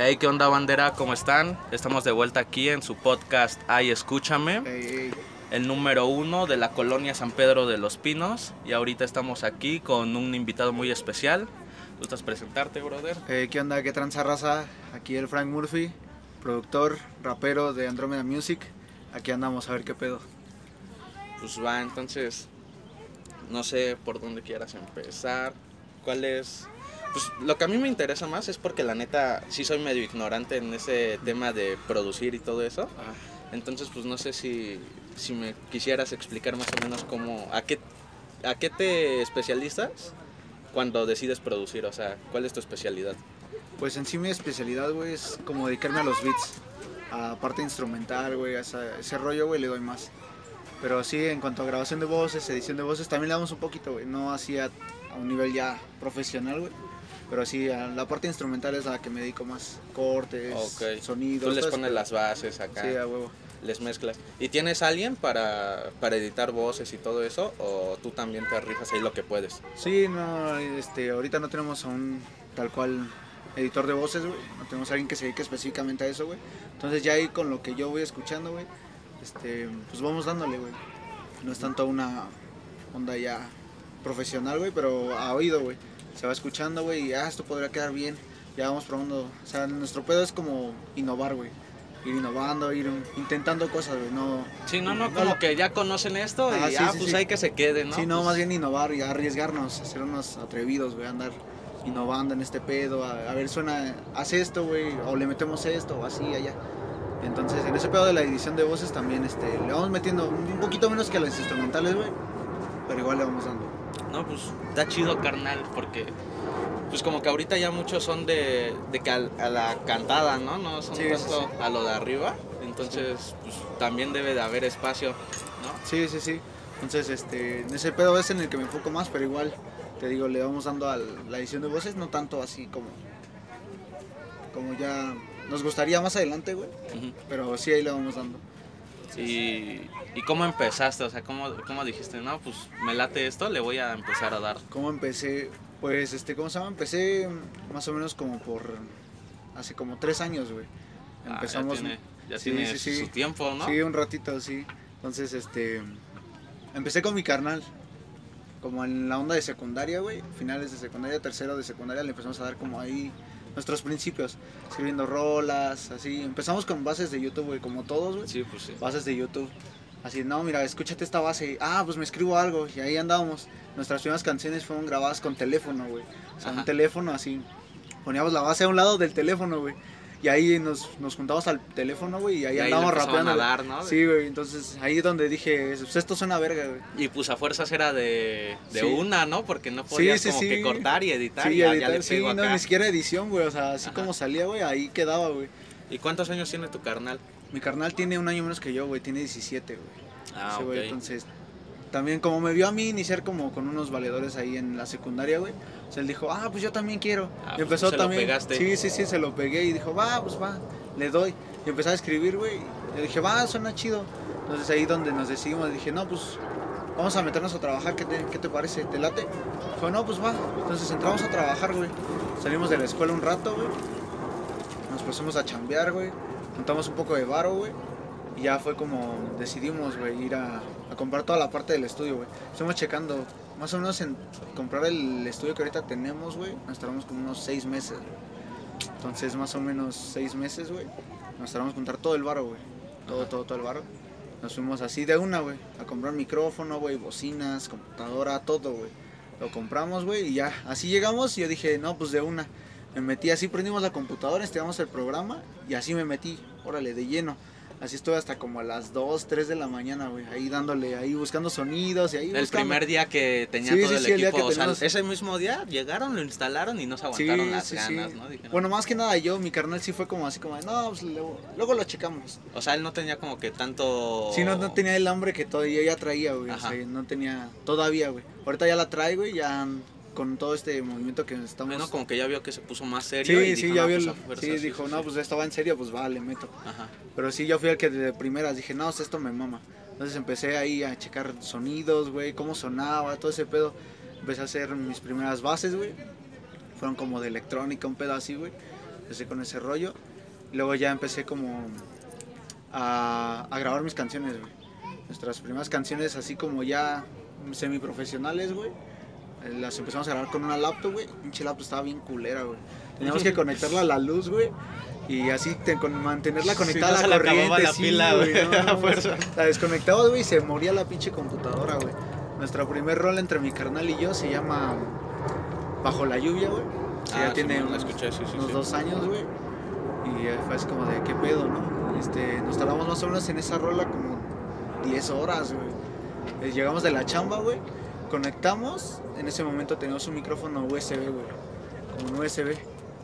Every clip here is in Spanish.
Hey, ¿qué onda bandera? ¿Cómo están? Estamos de vuelta aquí en su podcast Ay, escúchame, el número uno de la colonia San Pedro de los Pinos. Y ahorita estamos aquí con un invitado muy especial. ¿Gustas presentarte, brother? Eh, ¿Qué onda? ¿Qué tranza raza? Aquí el Frank Murphy, productor, rapero de Andromeda Music. Aquí andamos a ver qué pedo. Pues va, entonces, no sé por dónde quieras empezar. ¿Cuál es? Pues lo que a mí me interesa más es porque la neta sí soy medio ignorante en ese tema de producir y todo eso. Entonces, pues no sé si, si me quisieras explicar más o menos cómo, a qué, a qué te especializas cuando decides producir, o sea, cuál es tu especialidad. Pues en sí mi especialidad, güey, es como dedicarme a los beats. A parte instrumental, güey, a ese rollo, güey, le doy más. Pero sí, en cuanto a grabación de voces, edición de voces, también le damos un poquito, güey. No así a, a un nivel ya profesional, güey. Pero sí, la parte instrumental es a la que me dedico más. Cortes, sonidos. Tú les pones las bases acá, Sí, a huevo. les mezclas. ¿Y tienes alguien para, para editar voces y todo eso? ¿O tú también te rifas ahí lo que puedes? Sí, no, este, ahorita no tenemos a un tal cual editor de voces, güey. No tenemos a alguien que se dedique específicamente a eso, güey. Entonces ya ahí con lo que yo voy escuchando, güey, este, pues vamos dándole, güey. No es tanto una onda ya profesional, güey, pero a oído, güey. Se va escuchando, güey, y ah, esto podría quedar bien. Ya vamos probando. O sea, nuestro pedo es como innovar, güey. Ir innovando, ir intentando cosas, güey. No, Sí, no, no, No, como lo- que ya conocen esto y Ah, sí, ah, sí, pues sí. hay que se quede, ¿no? Sí, no, Pues, más bien innovar y arriesgarnos, ser unos atrevidos, güey, andar innovando en este pedo, a, a ver, suena, hace esto, güey, o le metemos esto, o así, allá. Entonces, en ese pedo de la edición de voces también, este, le vamos metiendo un poquito menos que a las instrumentales, güey, pero igual le vamos dando. No, pues está chido, carnal, porque pues como que ahorita ya muchos son de, de que a la cantada, ¿no? No son Sí, sí, tanto a lo de arriba. Entonces, pues también debe de haber espacio, ¿no? Sí, sí, sí. Entonces, este, en ese pedo es en el que me enfoco más, pero igual, te digo, le vamos dando a la edición de voces, no tanto así como, como ya nos gustaría más adelante, güey, pero sí ahí le vamos dando. Y, ¿Y cómo empezaste? O sea, ¿cómo, ¿cómo dijiste? No, pues me late esto, le voy a empezar a dar. ¿Cómo empecé? Pues, este, ¿cómo se llama? Empecé más o menos como por hace como tres años, güey. Ah, Empezamos. ya tiene, ya sí, tiene sí, sí. su tiempo, ¿no? Sí, un ratito, sí. Entonces, este, empecé con mi carnal. Como en la onda de secundaria, güey. Finales de secundaria, tercero de secundaria, le empezamos a dar como ahí nuestros principios. Escribiendo rolas, así. Empezamos con bases de YouTube, güey, como todos, güey. Sí, pues sí. Bases de YouTube. Así, no, mira, escúchate esta base. Ah, pues me escribo algo. Y ahí andábamos. Nuestras primeras canciones fueron grabadas con teléfono, güey. O sea, Ajá. un teléfono así. Poníamos la base a un lado del teléfono, güey. Y ahí nos, nos juntamos al teléfono, güey. Y ahí Y ahí le andábamos rapeando. a dar, ¿no? Sí, güey. Entonces ahí es donde dije, pues esto suena verga, güey. Y pues a fuerzas era de, de Sí. una, ¿no? Porque no podías sí, como sí. que cortar y editar Sí, y ya, ya editar, le sí, pego no, acá. ni siquiera edición, güey. O sea, así Ajá. como salía, güey, ahí quedaba, güey. ¿Y cuántos años tiene tu carnal? Mi carnal tiene un año menos que yo, güey. Tiene 17, güey. Ah, Ese güey, ok. entonces, también como me vio a mí iniciar como con unos valedores ahí en la secundaria, güey. O sea, él dijo, ah, pues yo también quiero. Ah, y pues empezó tú se lo también. pegaste. Sí, sí, sí, se lo pegué y dijo, va, pues va, le doy. Y empecé a escribir, güey. Le dije, va, suena chido. Entonces ahí donde nos decidimos, dije, no, pues vamos a meternos a trabajar, ¿qué te, qué te parece? ¿Te late? Dijo, no, pues va. Entonces entramos a trabajar, güey. Salimos de la escuela un rato, güey. Nos pusimos a chambear, güey. Juntamos un poco de varo, güey. Y ya fue como decidimos, güey, ir a, a comprar toda la parte del estudio, güey. Estamos checando, más o menos en comprar el estudio que ahorita tenemos, güey. Nos tardamos como unos seis meses. Entonces, más o menos seis meses, güey. Nos tardamos juntar todo el varo, güey. Todo, todo, todo el varo. Nos fuimos así de una, güey. A comprar micrófono, güey, bocinas, computadora, todo, güey. Lo compramos, güey, y ya. Así llegamos y yo dije, no, pues de una. Me metí así, prendimos la computadora, instalamos el programa y así me metí, órale, de lleno. Así estuve hasta como a las 2, 3 de la mañana, güey. Ahí dándole, ahí buscando sonidos y ahí El buscando. primer día que tenía Sí, todo sí, el sí, el día equipo, que o sea, ese mismo día llegaron, lo instalaron y no se aguantaron las ganas, ¿no? Dijeron- Bueno, más que nada yo, mi carnal sí fue como así como, de, no, pues luego, luego lo checamos. o sea, él no tenía como que tanto... Sí, no, no tenía el hambre que todavía ya traía, güey. O sea, no tenía, todavía, güey. Ahorita ya la trae, güey, ya con todo este movimiento que estamos... Bueno, como que ya vio que se puso más serio Sí, y sí, dijo, ya "No, vio, pues, fuerza, sí, dijo, no, pues esto va en serio, pues va, le meto. Ajá. Pero sí, yo fui el que de primeras dije, no, pues, esto me mama. Entonces empecé ahí a checar sonidos, güey, cómo sonaba, todo ese pedo. Empecé a hacer mis primeras bases, güey. Fueron como de electrónica, un pedo así, güey. Empecé con ese rollo. Y luego ya empecé como a, a grabar mis canciones, güey. Nuestras primeras canciones así como ya semiprofesionales, güey. Eh, Las empezamos a grabar con una laptop, güey. Pinche laptop estaba bien culera, güey. Teníamos que conectarla a la luz, güey. Y así te- con mantenerla Sí, conectada no a la corriente. la sí, pila, güey, no, fuerza. La desconectabas, güey, y se moría la pinche computadora, güey. Nuestra primer rol entre mi carnal y yo se llama Bajo la lluvia, güey. Que Ah, ya tiene unos, escuché, sí, sí, unos sí. dos años, güey. Y eh, fue así como de, ¿qué pedo, no? Este, nos tardamos más o menos en esa rola como 10 horas, güey. Eh, Llegamos de la chamba, güey. Conectamos. En ese momento teníamos un micrófono USB, güey. Como un USB.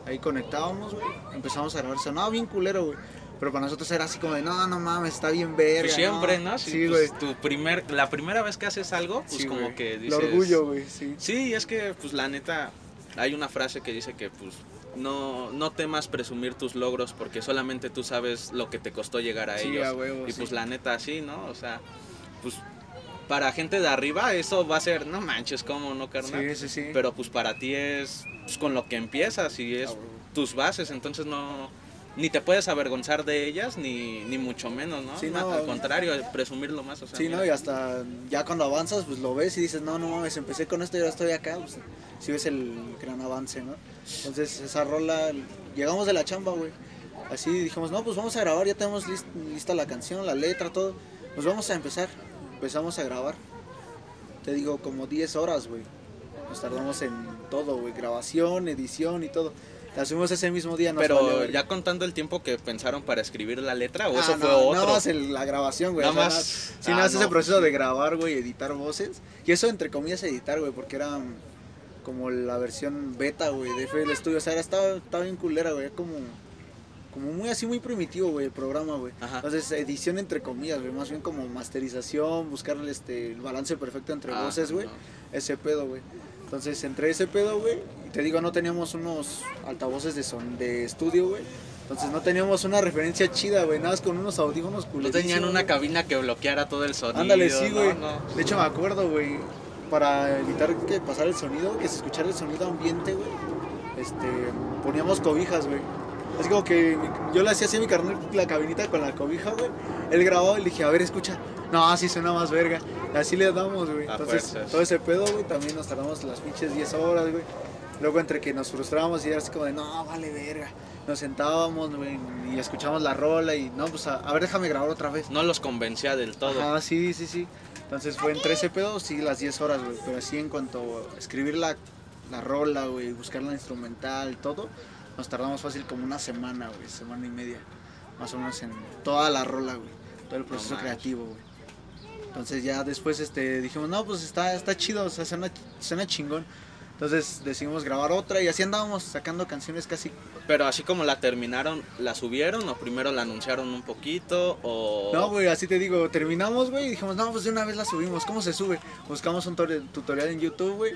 Ahí conectábamos, güey. Empezamos a grabar. Sonaba bien culero, güey. Pero para nosotros era así como de, no, no mames, está bien verga. Pues siempre, ¿no? Sí, güey. pues, tu primer, la primera vez que haces algo, pues Sí, como que El dices... orgullo, güey, sí. Sí, es que, pues la neta, hay una frase que dice que, pues, no, no temas presumir tus logros porque solamente tú sabes lo que te costó llegar a Sí, ellos. a huevo, y sí. pues la neta, sí, ¿no? O sea, pues, para gente de arriba eso va a ser, no manches, ¿cómo no, carnal? Sí, sí, sí. Pero pues para ti es pues, con lo que empiezas y es tus bases, entonces no ni te puedes avergonzar de ellas ni, ni mucho menos, ¿no? Sí, no, Al contrario, presumirlo más, o sea, Sí, mira. ¿no? Y hasta ya cuando avanzas, pues lo ves y dices, no, no mames, empecé con esto y ahora estoy acá. Pues sí ves el gran avance, ¿no? Entonces esa rola, llegamos de la chamba, güey. Así dijimos, no, pues vamos a grabar, ya tenemos lis- lista la canción, la letra, todo. Pues vamos a empezar. Empezamos a grabar. Te digo, como 10 horas, güey. Nos tardamos en todo, güey. Grabación, edición y todo. La subimos ese mismo día. nos valió Pero verga. ya contando el tiempo que pensaron para escribir la letra, o Ah, eso no, fue otro. Nada más el- la grabación, güey. Nada o sea, más- Sí, ah, no, ese proceso de grabar, güey, editar voces. Y eso, entre comillas, editar, güey, porque era mm, como la versión beta, güey, de FL Studio. O sea, era, estaba, estaba bien culera, güey. Como, como muy así, muy primitivo, güey, el programa, güey. Entonces, edición entre comillas, güey. Más bien como masterización, buscarle este, el balance perfecto entre Ah, voces, güey. no. Ese pedo, güey. Entonces, entre ese pedo, güey, y te digo, no teníamos unos altavoces de son de estudio, güey. Entonces no teníamos una referencia chida, güey, nada más con unos audífonos No culerísimos. tenían una cabina que bloqueara todo el sonido. Ándale, sí, no, güey. no. De hecho, me acuerdo, güey, para evitar que pasara el sonido, que se escuchara el sonido ambiente, güey, este, poníamos cobijas, güey. Así como que yo le hacía así a mi carnal la cabinita con la cobija, güey. Él grababa y le dije, a ver, escucha. No, así suena más verga. Y así le damos, güey. A Entonces, fuerzas. todo ese pedo, güey, también nos tardamos las pinches 10 horas, güey. Luego entre que nos frustrábamos y era así como de, no, vale verga. Nos sentábamos, güey, y escuchábamos la rola y, no, pues, a, a ver, déjame grabar otra vez. No los convencía del todo. Ajá, sí, sí, sí. Entonces fue entre ese pedo, sí, las 10 horas, güey. Pero así en cuanto a escribir la, la rola, güey, buscar la instrumental, todo, nos tardamos fácil como una semana, güey, semana y media. Más o menos en toda la rola, güey. Todo el proceso creativo, güey. Entonces ya después este, dijimos, no, pues está, está chido, o sea, suena, suena chingón. Entonces decidimos grabar otra y así andábamos sacando canciones casi Pero así como la terminaron, ¿la subieron o primero la anunciaron un poquito o...? No, güey, así te digo, terminamos, güey, y dijimos, no, pues de una vez la subimos, ¿cómo se sube? Buscamos un tutorial en YouTube, güey,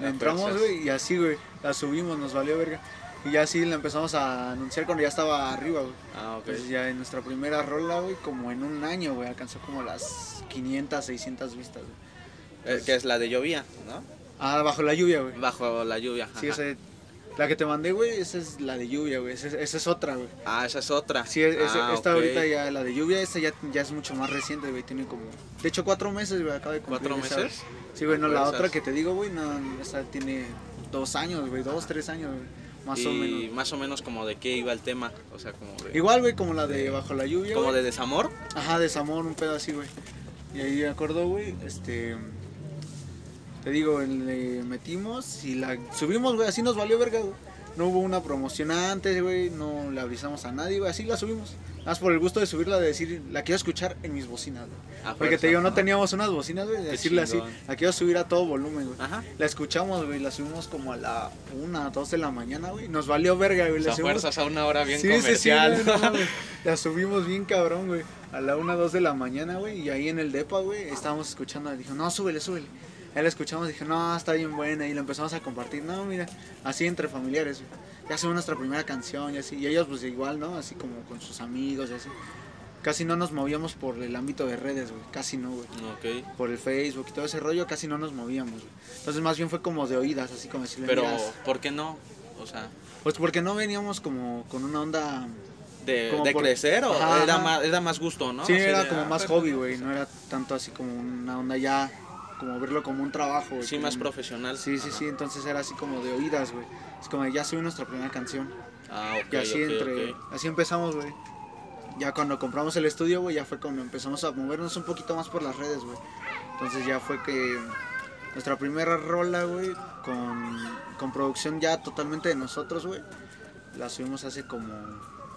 entramos, güey, y así, güey, la subimos, nos valió verga. Y ya así la empezamos a anunciar cuando ya estaba arriba, güey. Ah, ok. Ya en nuestra primera rola, güey, como en un año, güey, alcanzó como las 500, 600 vistas, güey. Eh, que es la de llovía, ¿no? Ah, bajo la lluvia, güey. Bajo la lluvia. Sí, esa, la que te mandé, güey, esa es la de lluvia, güey, esa, esa es otra, güey. Ah, esa es otra. Sí, es- Ah, esta ahorita ya, la de lluvia, esta ya, ya es mucho más reciente, güey. Tiene como. De hecho, cuatro meses, güey. Acaba de cumplir. ¿Cuatro meses? Sí, güey, no, la otra que te digo, güey, no, esa tiene dos años, güey. Dos, tres años, güey. Más o y menos. más o menos como de qué iba el tema. O sea, como de... Igual, güey, como la de Bajo la Lluvia. Como de desamor. Ajá, desamor, un pedo así, güey. Y ahí me acuerdo, güey, este. Te digo, le metimos y la subimos, güey, así nos valió verga, güey. No hubo una promoción antes, güey, no le avisamos a nadie, güey, así la subimos. Más por el gusto de subirla, de decir, la quiero escuchar en mis bocinas, güey. A Porque te digo, no teníamos unas bocinas, güey, de decirle así, la quiero subir a todo volumen, güey. Ajá. La escuchamos, güey, la subimos como a la una, dos de la mañana, güey. Nos valió verga, güey. La subimos- fuerzas a una hora bien Sí, sí, sí, comercial. güey, no mames. la subimos bien cabrón, güey. A la 1, 2 de la mañana, güey. Y ahí en el depa, güey, estábamos escuchando. Dijo, no, súbele, súbele. Ahí la escuchamos, dije, no, está bien buena. Y la empezamos a compartir. No, mira, así entre familiares, güey. Ya subimos nuestra primera canción y así. Y ellos, pues igual, ¿no? Así como con sus amigos y así. Casi no nos movíamos por el ámbito de redes, güey. Casi no, güey. ok. Por el Facebook y todo ese rollo, casi no nos movíamos, güey. Entonces, más bien fue como de oídas, así como decirle, Pero, "Mira, ¿por qué no? O sea, Pues porque no veníamos como con una onda... de, Como de por- crecer o Ajá, era, ajá. más, era más gusto, ¿no? sí, Así era de, como ah, más hobby, güey, no era tanto así como una onda ya, como verlo como un trabajo, güey. Sí, como más profesional. Sí, sí, Ajá. sí, entonces era así como de oídas, güey. Es como ya subí nuestra primera canción. Ah, ok, Y así ok, entre, ok. así empezamos, güey. Ya cuando compramos el estudio, güey, ya fue cuando empezamos a movernos un poquito más por las redes, güey. Entonces ya fue que nuestra primera rola, güey, con, con producción ya totalmente de nosotros, güey, la subimos hace como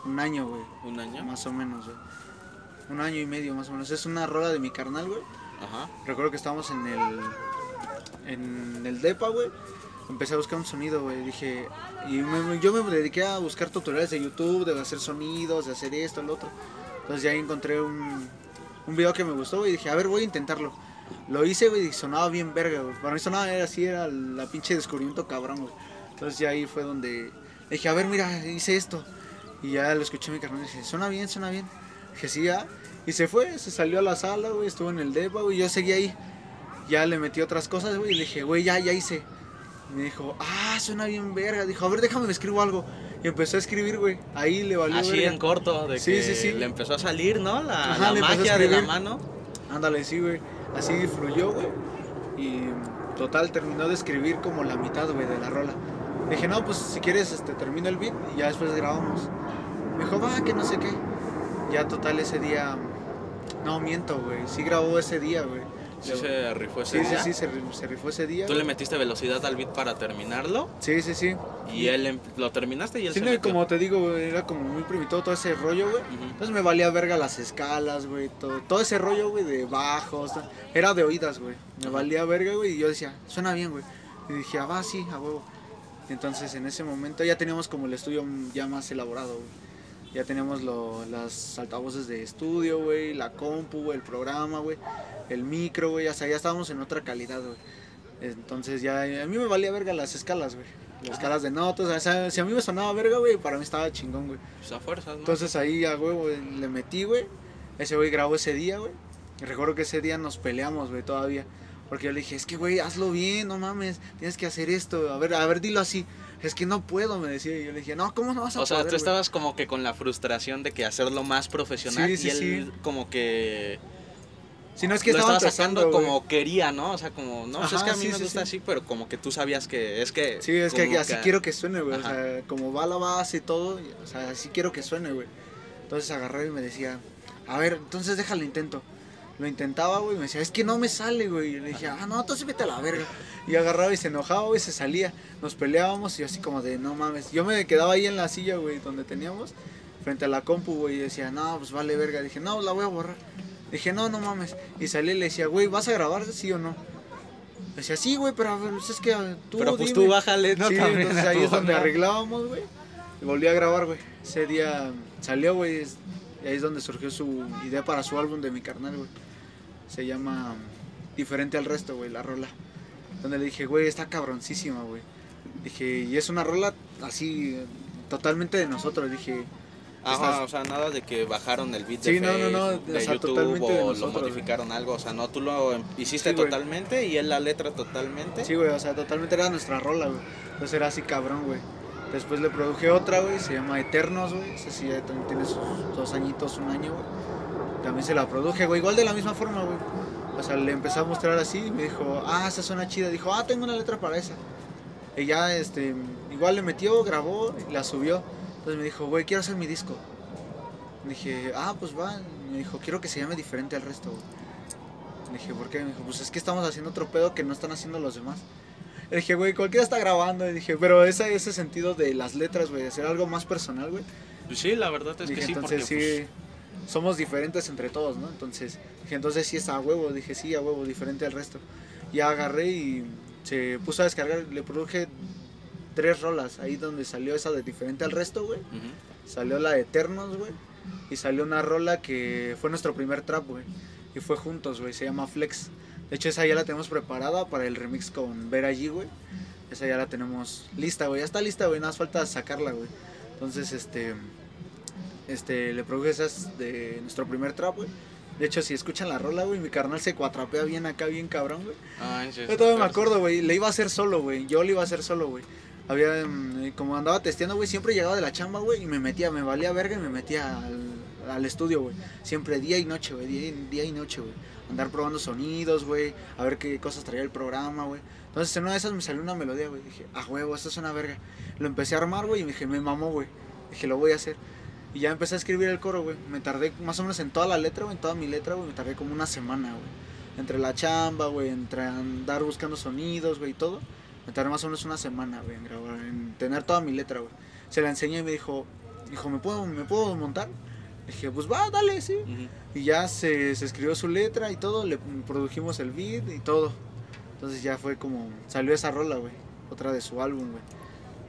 un año, güey, ¿Un año? más o menos, güey. Un año y medio, más o menos. Es una rola de mi carnal, güey. Recuerdo que estábamos en el en el depa, güey. Empecé a buscar un sonido, güey. Dije, y me- yo me dediqué a buscar tutoriales de YouTube, de hacer sonidos, de hacer esto, lo otro. Entonces ya encontré un, un video que me gustó. Y dije, a ver, voy a intentarlo. Lo hice, güey, y sonaba bien verga, güey. Para mí sonaba era así, era la pinche descubrimiento cabrón, güey. Entonces ya ahí fue donde dije, a ver, mira, hice esto. Y ya lo escuché mi carnal y dije, suena bien, suena bien. Dije, sí, ya. Y se fue, se salió a la sala, güey, estuvo en el depa, güey. Yo seguí ahí. Ya le metí otras cosas, güey, y le dije, güey, ya, ya hice. Y me dijo, ah, suena bien verga. Dijo, a ver, déjame, me escribo algo. Y empezó a escribir, güey. Ahí le valió Así verga. en corto, de Sí, que sí, sí. le empezó a salir, ¿no? La, Ajá, la magia de la mano. Ándale, sí, güey. Así fluyó, güey. Y total, terminó de escribir como la mitad, güey, de la rola. Le dije, no, pues si quieres, este, termino el beat y ya después grabamos. Me dijo, va, que no sé qué. Ya total ese día... No, miento, güey. Sí grabó ese día, güey. Sí se rifó ese Sí, sí, día. sí, se, ri- se rifó ese día. Tú le metiste velocidad al beat para terminarlo Sí, sí, sí. y él em- lo terminaste y él Sí, se metió. como te digo, güey, era como muy primitivo todo ese rollo, güey. Entonces me valía verga las escalas, güey, todo, todo ese rollo, güey, de bajos. Era de oídas, güey. Me valía verga, güey, y yo decía, suena bien, güey. Y dije, ah, va, sí, a huevo. Entonces en ese momento ya teníamos como el estudio ya más elaborado, güey. Ya teníamos lo- las altavoces de estudio, güey, la compu, el programa, güey, el micro, güey, o sea, ya estábamos en otra calidad, güey. Entonces ya, a mí me valía verga las escalas, güey. Las escalas de notas, o sea, si a mí me sonaba verga, güey, para mí estaba chingón, güey. Pues a fuerzas, ¿no? Entonces ahí a huevo güey, le metí, güey. Ese güey grabó ese día, güey. Y recuerdo que ese día nos peleamos, güey, todavía. Porque yo le dije, es que, güey, hazlo bien, no mames, tienes que hacer esto. A ver, a ver, dilo así. Es que no puedo, me decía. Y yo le dije, no, ¿cómo no vas a o sea, poder, tú güey?" estabas como que con la frustración de que hacerlo más profesional Sí, y él sí. como que Si no es que lo estaba sacando güey. como quería, ¿no? O sea, como, no, pues es que a mí me gusta sí. así, pero como que tú sabías que es que... Sí, es que así quiero que suene, güey. O sea, como va la base y todo, o sea, así quiero que suene, güey. Entonces agarré y me decía, a ver, entonces déjalo intento. Lo intentaba, güey, y me decía, es que no me sale, güey. Y le dije, ah, no, entonces vete a la verga. Y agarraba y se enojaba, güey, se salía. Nos peleábamos y yo así como de, no mames. Yo me quedaba ahí en la silla, güey, donde teníamos, frente a la compu, güey, y decía, no, pues vale verga. Dije, no, la voy a borrar. Dije, no, no mames. Y salí y le decía, güey, ¿vas a grabar, sí o no? Decía, sí, güey, pero pues es que tú. Pero pues dime". tú bájale, ¿no? Sí, También entonces ahí es donde arreglábamos, güey. Y volví a grabar, güey. Ese día salió, güey. Y ahí es donde surgió su idea para su álbum de mi carnal, güey. Se llama Diferente al resto, güey, la rola. Donde le dije, güey, está cabroncísima, güey. Dije, y es una rola así, totalmente de nosotros. Dije, Ajá, o sea, nada de que bajaron el beat Sí, de no, no, no, Facebook, o de sea, YouTube totalmente de o nosotros, lo güey. modificaron algo, o sea, no, tú lo em- hiciste Sí, güey. totalmente y él la letra totalmente. sí, güey, o sea, totalmente era nuestra rola, güey. Entonces era así cabrón, güey. Después le produje otra, güey, se llama Eternos, güey. Esa sí ya también tiene sus dos añitos, un año, güey. También se la produje, güey, igual de la misma forma, güey. O sea, le empecé a mostrar así y me dijo, ah, esa suena chida. Dijo, ah, tengo una letra para esa. Y ya, este, igual le metió, grabó y la subió. Entonces me dijo, güey, quiero hacer mi disco. Dije, ah, pues va. Me dijo, quiero que se llame diferente al resto, güey. Dije, ¿por qué? Me dijo, pues es que estamos haciendo otro pedo que no están haciendo los demás. Le dije, güey, cualquiera está grabando. Y dije, pero ese, ese sentido de las letras, güey, de hacer algo más personal, güey. Pues sí, la verdad es Dije, que sí, porque entonces sí, somos diferentes entre todos, ¿no? Entonces, dije, entonces sí está a huevo. Dije, sí, a huevo, diferente al resto. Ya agarré y se puso a descargar. Le produje tres rolas. Ahí donde salió esa de diferente al resto, güey. Salió la de Eternos, güey. Y salió una rola que fue nuestro primer trap, güey. Y fue juntos, güey. Se llama Flex. De hecho, esa ya la tenemos preparada para el remix con Ver allí, güey. Esa ya la tenemos lista, güey. Ya está lista, güey. Nada más falta sacarla, güey. Entonces, este. Este, le produje esas de nuestro primer trap, güey. De hecho, si escuchan la rola, güey, mi carnal se cuatrapea bien acá, bien cabrón, güey. Sí, Yo todavía me acuerdo, güey. Le iba a hacer solo, güey. Yo le iba a hacer solo, güey. había, mm, como andaba testeando, güey, siempre llegaba de la chamba, güey, y me metía, me valía verga y me metía al, al estudio, güey. Siempre día y noche, güey, día, y- día y noche, güey. Andar probando sonidos, güey, a ver qué cosas traía el programa, güey. Entonces en una de esas me salió una melodía, güey. Dije, ah, huevo, esto es una verga. Lo empecé a armar, güey, y me dije, me mamó, güey. Dije, lo voy a hacer. Y ya empecé a escribir el coro, güey. Me tardé más o menos en toda la letra, güey, en toda mi letra, güey. Me tardé como una semana, güey. Entre la chamba, güey, entre andar buscando sonidos, güey, y todo. Me tardé más o menos una semana, güey, en grabar, en tener toda mi letra, güey. Se la enseñé y me dijo, dijo, ¿me puedo, ¿me puedo montar? Dije, pues va, dale, sí. Y ya se, se escribió su letra y todo, le produjimos el beat y todo. Entonces ya fue como, salió esa rola, güey. Otra de su álbum, güey.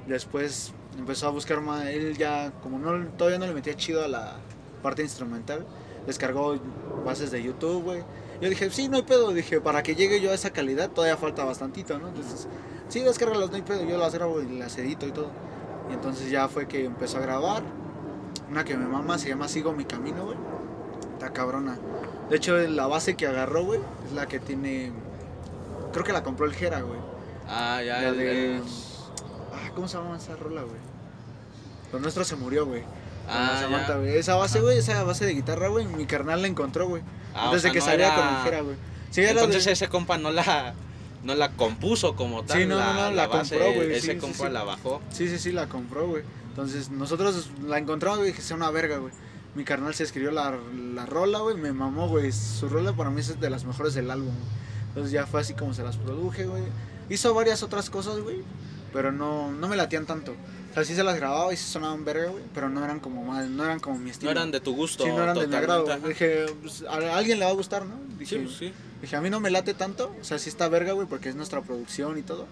Después empezó a buscar más, él ya, como no, todavía no le metía chido a la parte instrumental, descargó bases de YouTube, güey. Yo dije, sí, no hay pedo, dije, para que llegue yo a esa calidad todavía falta bastantito, ¿no? Entonces, sí, descárgalas, no hay pedo, yo las grabo y las edito y todo. Y entonces ya fue que empezó a grabar. Una que me mama se llama Sigo mi camino, güey. Está cabrona. De hecho, la base que agarró, güey, es la que tiene. Creo que la compró el Jera, güey. Ah, ya, La el- de- el- Ah, ¿cómo se llama esa rola, güey? Lo nuestro se murió, güey. Ah, Samantha, güey. Esa base, güey, esa base de guitarra, güey, mi carnal la encontró, güey. Ah, Antes o sea, de que no saliera era- con güey. Sí, Entonces de- ese compa no la, no la compuso como tal. Sí, no, no, no, la base, compró, güey, Ese sí, compa sí, la bajó. Sí, sí, sí, la compró, güey. Entonces, nosotros la encontramos, güey, dije, sea una verga, güey. Mi carnal se escribió la, la rola, güey, me mamó, güey. Su rola para mí es de las mejores del álbum, güey. Entonces ya fue así como se las produje, güey. Hizo varias otras cosas, güey, pero no, no me latían tanto. O sea, sí se las grababa y sí sonaban verga, güey, pero no eran como mal, no eran como mi No estilo. eran de tu gusto. Sí, no eran de mi agrado. Dije, pues, a alguien le va a gustar, ¿no? Dije, Sí, pues sí. Dije, a mí no me late tanto, o sea, sí está verga, güey, porque es nuestra producción y todo.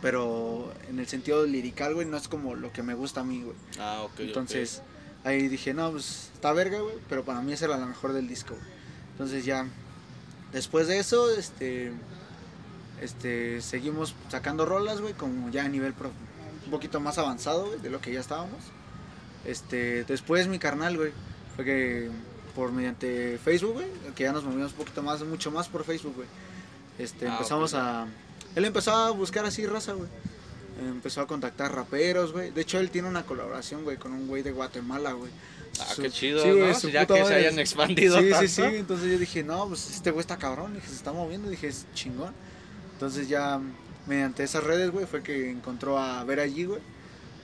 Pero en el sentido lirical, güey, no es como lo que me gusta a mí, güey. Ah, ok. Entonces, ahí dije, no, pues está verga, güey, pero para mí esa era la mejor del disco, güey. Entonces ya, después de eso, este, este, seguimos sacando rolas, güey, como ya a nivel pro- un poquito más avanzado, güey, de lo que ya estábamos. Este, después mi carnal, güey, fue que por mediante Facebook, güey, que ya nos movimos un poquito más, mucho más por Facebook, güey. Este, Ah, empezamos ok. a, él empezó a buscar así raza, güey. Empezó a contactar raperos, güey. De hecho, él tiene una colaboración, güey, con un güey de Guatemala, güey. Ah, Su- qué chido, sí, güey, ¿no? Ya que se hayan expandido Sí, sí, tanto. sí. Entonces yo dije, no, pues este güey está cabrón. Dije, se está moviendo. Dije, es chingón. Entonces ya, mediante esas redes, güey, fue que encontró a ver allí, güey.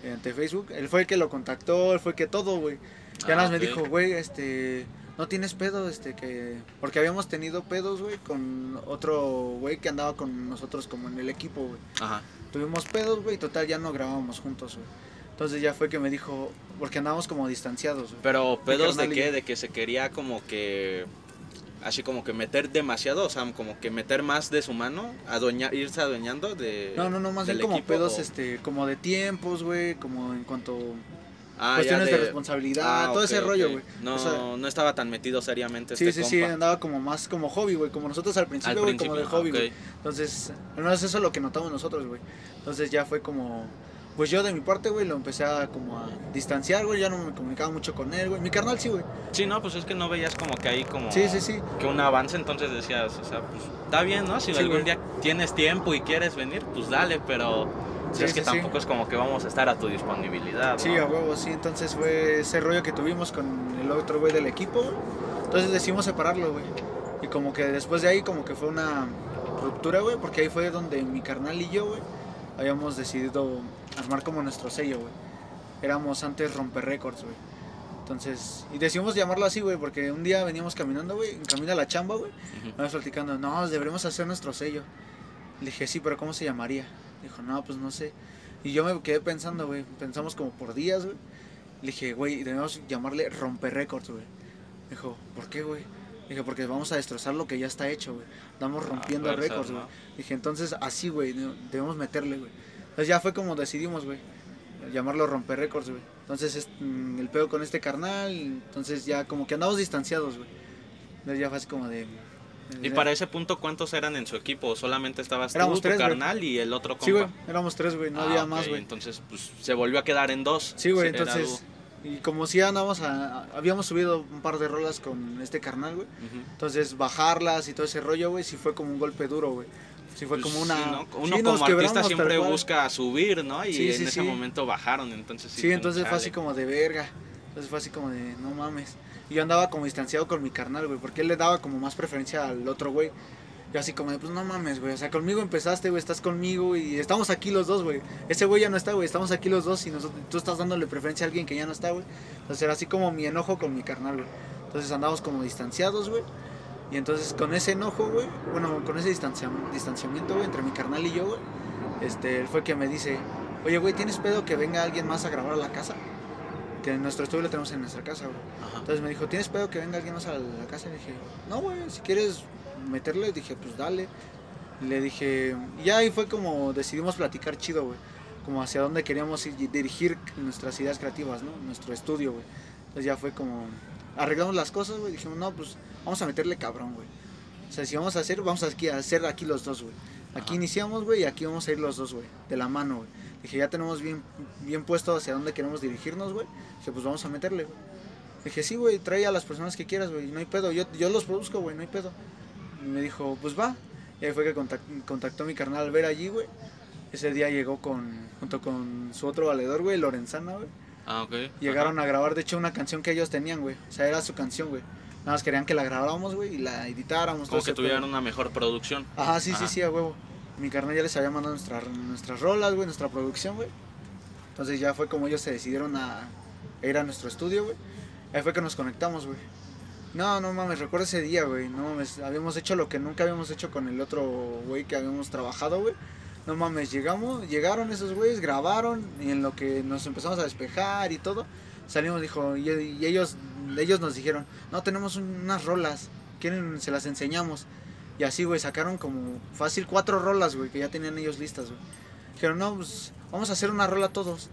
Mediante Facebook. Él fue el que lo contactó, él fue que todo, güey. Ya Ah, nada más me dijo, güey, este, no tienes pedo, este, que... Porque habíamos tenido pedos, güey, con otro güey que andaba con nosotros como en el equipo, güey. Ajá. Tuvimos pedos, güey, y total ya no grabábamos juntos, güey. Entonces ya fue que me dijo, porque andábamos como distanciados, güey. Pero pedos de qué? De que se quería como que así como que meter demasiado, o sea, como que meter más de su mano, adueña, irse adueñando de No, no, no, más bien como pedos, o- este, como de tiempos, güey, como en cuanto Ah, ya cuestiones de, responsabilidad, Ah, todo ese rollo, güey. No, O sea, no estaba tan metido seriamente sí, este sí, sí, andaba como más como hobby, güey, como nosotros al principio, güey, como de hobby, güey. Entonces, al menos eso es lo que notamos nosotros, güey. Entonces ya fue como, pues yo de mi parte, güey, lo empecé a como a distanciar, güey, ya no me comunicaba mucho con él, güey. Mi carnal sí, güey. Sí, no, pues es que no veías como que ahí como Sí, sí, sí. que un avance, entonces decías, o sea, pues está bien, ¿no? Si Sí, algún güey. día tienes tiempo y quieres venir, pues dale, pero Sí, es que sí, sí. tampoco es como que vamos a estar a tu disponibilidad. ¿no? Sí, a huevo, sí. Entonces fue ese rollo que tuvimos con el otro güey del equipo, güey. Entonces decidimos separarlo, güey. Y como que después de ahí, como que fue una ruptura, güey, porque ahí fue donde mi carnal y yo, güey, habíamos decidido armar como nuestro sello, güey. Éramos antes Romper Records, güey. Entonces, y decidimos llamarlo así, güey, porque un día veníamos caminando, güey, en camino a la chamba, güey. Vamos platicando, no, deberíamos hacer nuestro sello. Le dije, sí, pero ¿cómo se llamaría? Dijo, no, pues no sé. Y yo me quedé pensando, güey, pensamos como por días, güey. Le dije, güey, debemos llamarle Romper Records, güey. Dijo, ¿por qué, güey? Dije, porque vamos a destrozar lo que ya está hecho, güey. Estamos rompiendo Ah, récords, ¿no? güey. Dije, entonces así, güey, de- debemos meterle, güey. Entonces ya fue como decidimos, güey. Llamarlo Romper Records, güey. Entonces es, mm, el pedo con este carnal, entonces ya como que andamos distanciados, güey. Entonces ya fue así como de... Y para ese punto, ¿cuántos eran en su equipo? ¿Solamente estabas Éramos tú, tu tres, güey. carnal y el otro compa? Sí, güey, éramos tres, güey, no Ah, había ok, más, güey. Entonces, pues se volvió a quedar en dos. Sí, güey, entonces... Y como si andamos a, a- Habíamos subido un par de rolas con este carnal, güey. dúo. Ujú. Entonces bajarlas y todo ese rollo, güey, sí fue como un golpe duro, güey. Sí, fue Pues como una... sí, ¿no? Uno sí, como artista siempre busca subir, ¿no? Y Sí, en ese momento bajaron, entonces sí. Sí, entonces fue chale. así como de verga. Entonces fue así como de, no mames. Y yo andaba como distanciado con mi carnal, güey, porque él le daba como más preferencia al otro, güey. Yo así como de, pues no mames, güey. O sea, conmigo empezaste, güey, estás conmigo y estamos aquí los dos, güey. Ese güey ya no está, güey. Estamos aquí los dos y nosotros, tú estás dándole preferencia a alguien que ya no está, güey. Entonces era así como mi enojo con mi carnal, güey. Entonces andamos como distanciados, güey. Y entonces con ese enojo, güey, bueno, con ese distancia- distanciamiento, güey, entre mi carnal y yo, güey, este, él fue que me dice, oye, güey, ¿tienes pedo que venga alguien más a grabar a la casa? Que nuestro estudio lo tenemos en nuestra casa, güey. Ajá. Entonces me dijo, ¿tienes pedo que venga alguien más a la casa? Y dije, no, güey, si quieres meterle, dije, pues dale. Y le dije, y ahí fue como decidimos platicar chido, güey. Como hacia dónde queríamos ir- dirigir nuestras ideas creativas, ¿no? Nuestro estudio, güey. Entonces ya fue como, arreglamos las cosas, güey. Dijimos, no, pues vamos a meterle cabrón, güey. O sea, si vamos a hacer, vamos a a hacer aquí los dos, güey. Aquí Ajá. iniciamos, güey, y aquí vamos a ir los dos, güey. De la mano, güey. Dije, ya tenemos bien, bien puesto hacia dónde queremos dirigirnos, güey. Dije, pues vamos a meterle, güey. Dije, sí, güey, trae a las personas que quieras, güey. No hay pedo. Yo, yo los produzco, güey, no hay pedo. Y me dijo, pues va. Y ahí fue que contac- contactó mi carnal al ver allí, güey. Ese día llegó con, junto con su otro valedor, güey, Lorenzana, güey. Ah, ok. Llegaron a grabar, de hecho, una canción que ellos tenían, güey. O sea, era su canción, güey. Nada más querían que la grabáramos, güey, y la editáramos. Como que pedo. tuvieran una mejor producción. Ajá, sí, Ajá. sí, sí, a huevo. Mi carnal ya les había mandado nuestra, nuestras rolas, güey, nuestra producción, güey. Entonces ya fue como ellos se decidieron a, a ir a nuestro estudio, güey. Ahí fue que nos conectamos, güey. No, no mames, recuerdo ese día, güey. No mames, habíamos hecho lo que nunca habíamos hecho con el otro güey que habíamos trabajado, güey. No mames, llegamos, llegaron esos güeyes, grabaron y en lo que nos empezamos a despejar y todo, salimos, dijo, y, y ellos, ellos nos dijeron, no, tenemos un- unas rolas, quieren, se las enseñamos. Y así, güey, sacaron como fácil cuatro rolas, güey, que ya tenían ellos listas, güey. Dijeron, no, pues vamos a hacer una rola todos.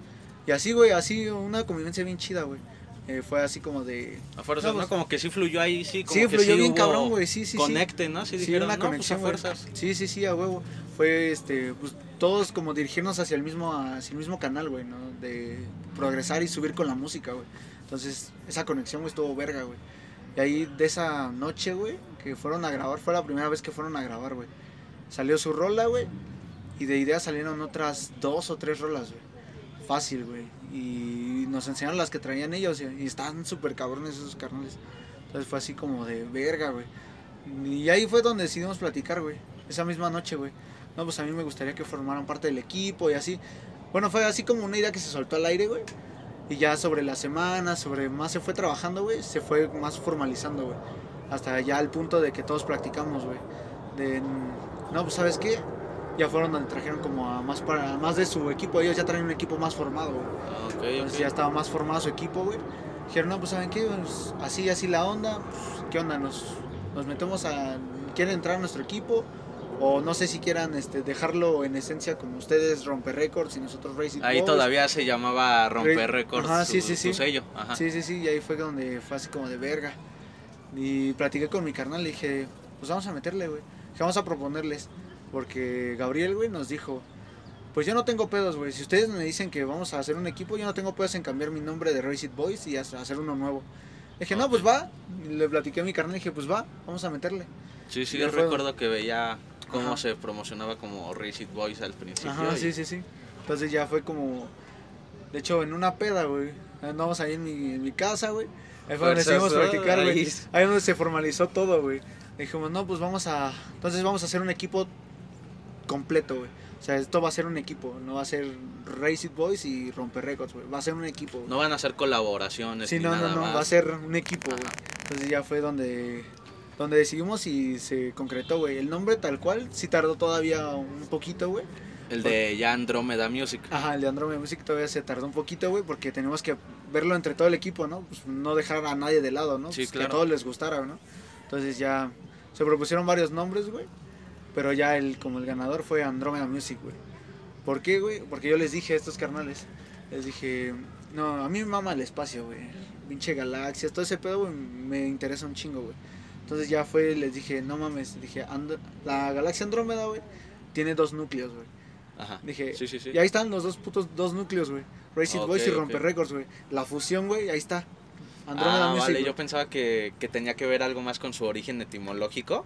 Y así, güey, así una convivencia bien chida, güey. Eh, fue así como de... A fuerzas, No, ¿no? pues- Como que sí fluyó ahí, sí. Como Sí, que fluyó bien hubo cabrón, güey, sí, sí, sí. Conecte, ¿no? Sí, Sí, dijeron, una no, pues, conexión, a güey. fuerzas. Sí, sí, sí, a huevo. Fue, este, pues todos como dirigirnos hacia el mismo, hacia el mismo canal, güey, ¿no? De progresar y subir con la música, güey. Entonces, esa conexión, güey, estuvo verga, güey. Y ahí de esa noche, güey, que fueron a grabar, fue la primera vez que fueron a grabar, güey. Salió su rola, güey, y de idea salieron otras dos o tres rolas, güey. Fácil, güey. Y nos enseñaron las que traían ellos y, y estaban súper cabrones esos carnales. Entonces fue así como de verga, güey. Y ahí fue donde decidimos platicar, güey. Esa misma noche, güey. No, pues a mí me gustaría que formaran parte del equipo y así. Bueno, fue así como una idea que se soltó al aire, güey. Y ya sobre la semana, sobre más se fue trabajando, güey, se fue más formalizando, güey. Hasta ya al punto de que todos practicamos, güey. No, pues sabes qué, ya fueron donde trajeron como a más para más de su equipo. Ellos ya traen un equipo más formado, güey. Entonces ya estaba más formado su equipo, güey. Dijeron, no, pues ¿saben qué? Pues, así, así la onda. Pues, ¿Qué onda? Nos, nos metemos a... ¿Quieren entrar a nuestro equipo? O no sé si quieran este, dejarlo en esencia como ustedes, Romper Records y nosotros Racing Ahí todavía se llamaba Romper Re- Records. Ajá, su- sí, sí, su sí. sello. Ajá. Sí, sí, sí, y ahí fue donde fue así como de verga. Y platiqué con mi carnal, le dije, pues vamos a meterle, güey. Dije, vamos a proponerles. Porque Gabriel, güey, nos dijo, pues yo no tengo pedos, güey. Si ustedes me dicen que vamos a hacer un equipo, yo no tengo pedos en cambiar mi nombre de Race It Boys y hacer uno nuevo. Dije, no, pues va. Y le platiqué a mi carnal, le dije, pues va, vamos a meterle. Sí, sí, yo fue- recuerdo que veía cómo Ajá. se promocionaba como Race It Boys al principio. Ajá, y- sí, sí, sí. Entonces ya fue como, de hecho, en una peda, güey. Andamos ahí en mi, en mi casa, güey. Ahí fue donde decidimos practicar, güey. Ahí. Ahí es donde se formalizó todo, güey. Dijimos, no, pues vamos a. Entonces vamos a hacer un equipo completo, güey. O sea, esto va a ser un equipo, no va a ser Race It Boys y Romper Records, güey. Va a ser un equipo. güey. No van a hacer colaboraciones. sí, ni no, no, nada no, más. va a ser un equipo, güey. Entonces ya fue donde donde decidimos y se concretó, güey. El nombre tal cual sí tardó todavía un poquito, güey. El de ya Andromeda Music. Ajá, el de Andromeda Music todavía se tardó un poquito, güey, porque tenemos que verlo entre todo el equipo, ¿no? Pues no dejar a nadie de lado, ¿no? Sí, Pues, claro. Que a todos les gustara, ¿no? Entonces ya se propusieron varios nombres, güey. Pero ya el como el ganador fue Andromeda Music, güey. ¿Por qué, güey? Porque yo les dije a estos carnales, les dije, no, a mí me mama el espacio, güey. Pinche galaxias, todo ese pedo, güey, me interesa un chingo, güey. Entonces ya fue, les dije, no mames, dije, And- la galaxia Andrómeda, güey, tiene dos núcleos, güey. Ajá. Dije, sí, sí, sí. y ahí están los dos putos, dos núcleos, güey. Race It Ok, Boys y. Romper Records, güey. La fusión, güey, ahí está. Andrómeda ah, Music. vale, yo pensaba que, que tenía que ver algo más con su origen etimológico.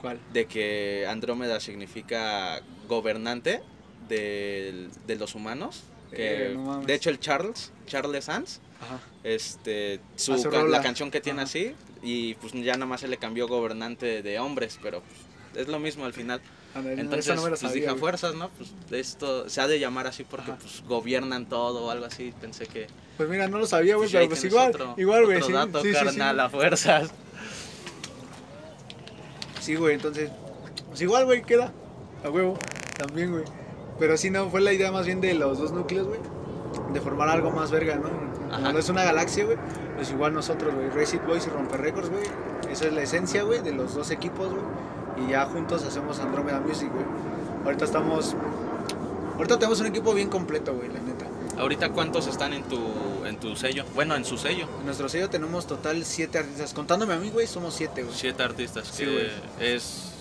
¿Cuál? de que Andrómeda significa gobernante del- de, los humanos. Que, Eh, no de hecho, el Charles, Charles Sanz, Ajá. este, su, rola. la canción que tiene Ajá. así, y pues ya nada más se le cambió gobernante de hombres, pero pues, es lo mismo al final. Ándale, Entonces, no pues sabía, dije a güey. fuerzas, ¿no? Pues esto se ha de llamar así porque Ajá. pues gobiernan todo o algo así. Pensé que. Pues mira, no lo sabía, güey, pues, pero pues igual, otro- igual, güey. sí, dato, sí, sí, sí. carnal, a fuerzas. Sí, güey, entonces, pues igual, güey, queda a huevo, también, güey. Pero sí, no, fue la idea más bien de los dos núcleos, güey, de formar algo más verga, ¿no? Ajá. No es una galaxia, güey, pues igual nosotros, güey, Race It Boys y Romper Records, güey, esa es la esencia, güey, de los dos equipos, güey, y ya juntos hacemos Andromeda Music, güey. Ahorita estamos, ahorita tenemos un equipo bien completo, güey, la neta. Ahorita, ¿cuántos están en tu, en tu sello? Bueno, en su sello. En nuestro sello tenemos total siete artistas, contándome a mí, güey, somos siete, güey. Siete artistas. Sí, que güey. es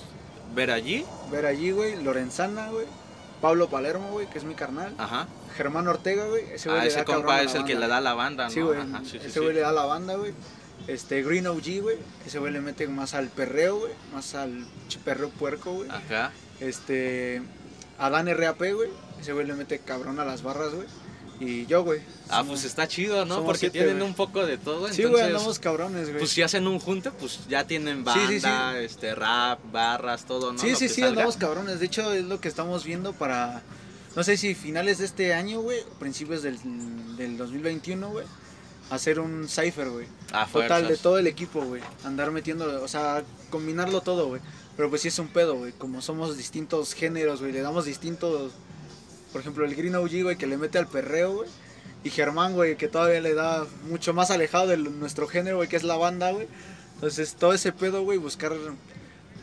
ver allí. Ver allí, güey, Lorenzana, güey, Pablo Palermo, güey, que es mi carnal. Ajá. Germán Ortega, güey. Ese güey Ah, le ese da compa es el que le da la banda, ¿no? Sí, güey. Ajá, sí, ese sí. güey le da la banda, güey. Este, Green OG, güey. Ese güey le mete más al perreo, güey. Más al perreo puerco, güey. Ajá. Este, Adán RAP, güey. Ese güey le mete cabrón a las barras, güey. Y yo, güey. Ah, Somos- pues está chido, ¿no? Porque siete, tienen un poco de todo. Sí, güey, andamos cabrones, güey. Pues si hacen un junte, pues ya tienen banda, Sí, sí, sí. este, rap, barras, todo, ¿no? sí, Lo sí, sí, salga. andamos cabrones. De hecho, es lo que estamos viendo para. No sé si finales de este año, güey. Principios del, del 2021, güey. Hacer un cipher, güey. A Total, de todo el equipo, güey. Andar metiendo, o sea, combinarlo todo, güey. Pero pues sí es un pedo, güey. Como somos distintos géneros, güey. Le damos distintos. Por ejemplo, el Green OG, güey, que le mete al perreo, güey. Y Germán, güey, que todavía le da mucho más alejado de nuestro género, güey, que es la banda, güey. Entonces, todo ese pedo, güey, buscar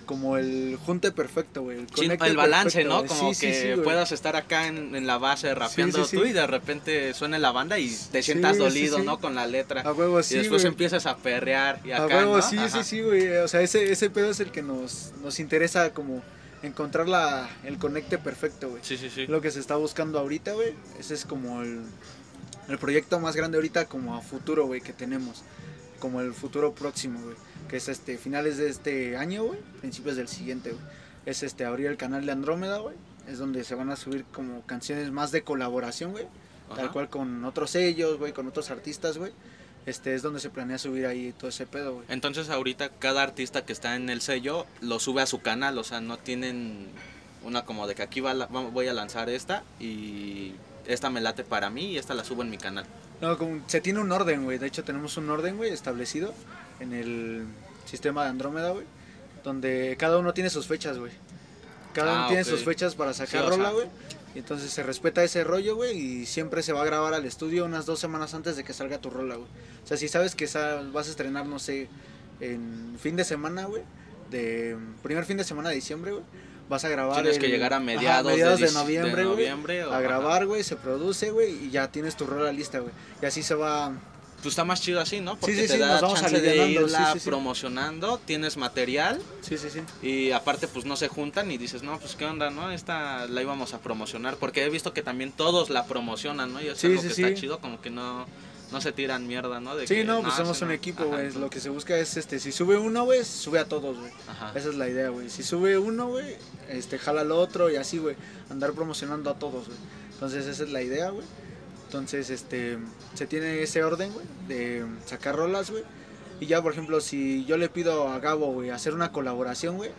como el junte perfecto, güey. El, Sí, el balance, perfecto, ¿no? güey. Como Sí, que sí, puedas estar acá en, en la base rapeando tú y de repente suene la banda y te sientas dolido. ¿no? Con la letra. A huevo, sí, y después güey. empiezas a perrear y A acá, huevo, ¿no? sí, Ajá. sí, sí, güey. O sea, ese, ese pedo es el que nos, nos interesa como encontrar la, el conecte perfecto, güey. Sí, sí, sí. Lo que se está buscando ahorita, güey. Ese es como el, el proyecto más grande ahorita como a futuro, güey, que tenemos. Como el futuro próximo, güey. Que es este, finales de este año, güey. Principios del siguiente, güey. Es este, abrir el canal de Andrómeda, güey. Es donde se van a subir como canciones más de colaboración, güey. Tal cual con otros sellos, güey, con otros artistas, güey. Este es donde se planea subir ahí todo ese pedo, güey. Entonces ahorita cada artista que está en el sello lo sube a su canal, o sea, no tienen una como de que aquí va la- vamos- voy a lanzar esta y esta me late para mí y esta la subo en mi canal. No, como se tiene un orden, güey. De hecho, tenemos un orden, güey, establecido en el sistema de Andrómeda, güey. Donde cada uno tiene sus fechas, güey. Cada Ah, uno tiene sus fechas para sacar Sí, rola, güey. Entonces se respeta ese rollo, güey. Y siempre se va a grabar al estudio unas dos semanas antes de que salga tu rola, güey. O sea, si sabes que vas a estrenar, no sé, en fin de semana, güey. De primer fin de semana de diciembre, güey. Vas a grabar. Tienes el- que llegar a ajá, mediados, de, noviembre, de güey noviembre o- a grabar, güey, se produce, güey, y ya tienes tu rola lista, güey. Y así se va. Pues está más chido así, ¿no? Porque sí, te sí, da nos vamos chance de irla promocionando, tienes material Sí, sí, sí. y aparte pues no se juntan y dices, no, pues qué onda, ¿no? Esta la íbamos a promocionar porque he visto que también todos la promocionan, ¿no? Y eso es algo sí, que está chido, como que no, no se tiran mierda, ¿no? De Sí, que, no, pues somos ese un no". equipo, güey. Lo que se busca es, este, si sube uno, güey, sube a todos, güey. Ajá. Esa es la idea, güey. Si sube uno, güey, este, jala al otro y así, güey. Andar promocionando a todos, güey. Entonces esa es la idea, güey. Entonces, este, se tiene ese orden, güey, de sacar rolas, güey. Y ya, por ejemplo, si yo le pido a Gabo, güey, hacer una colaboración, güey,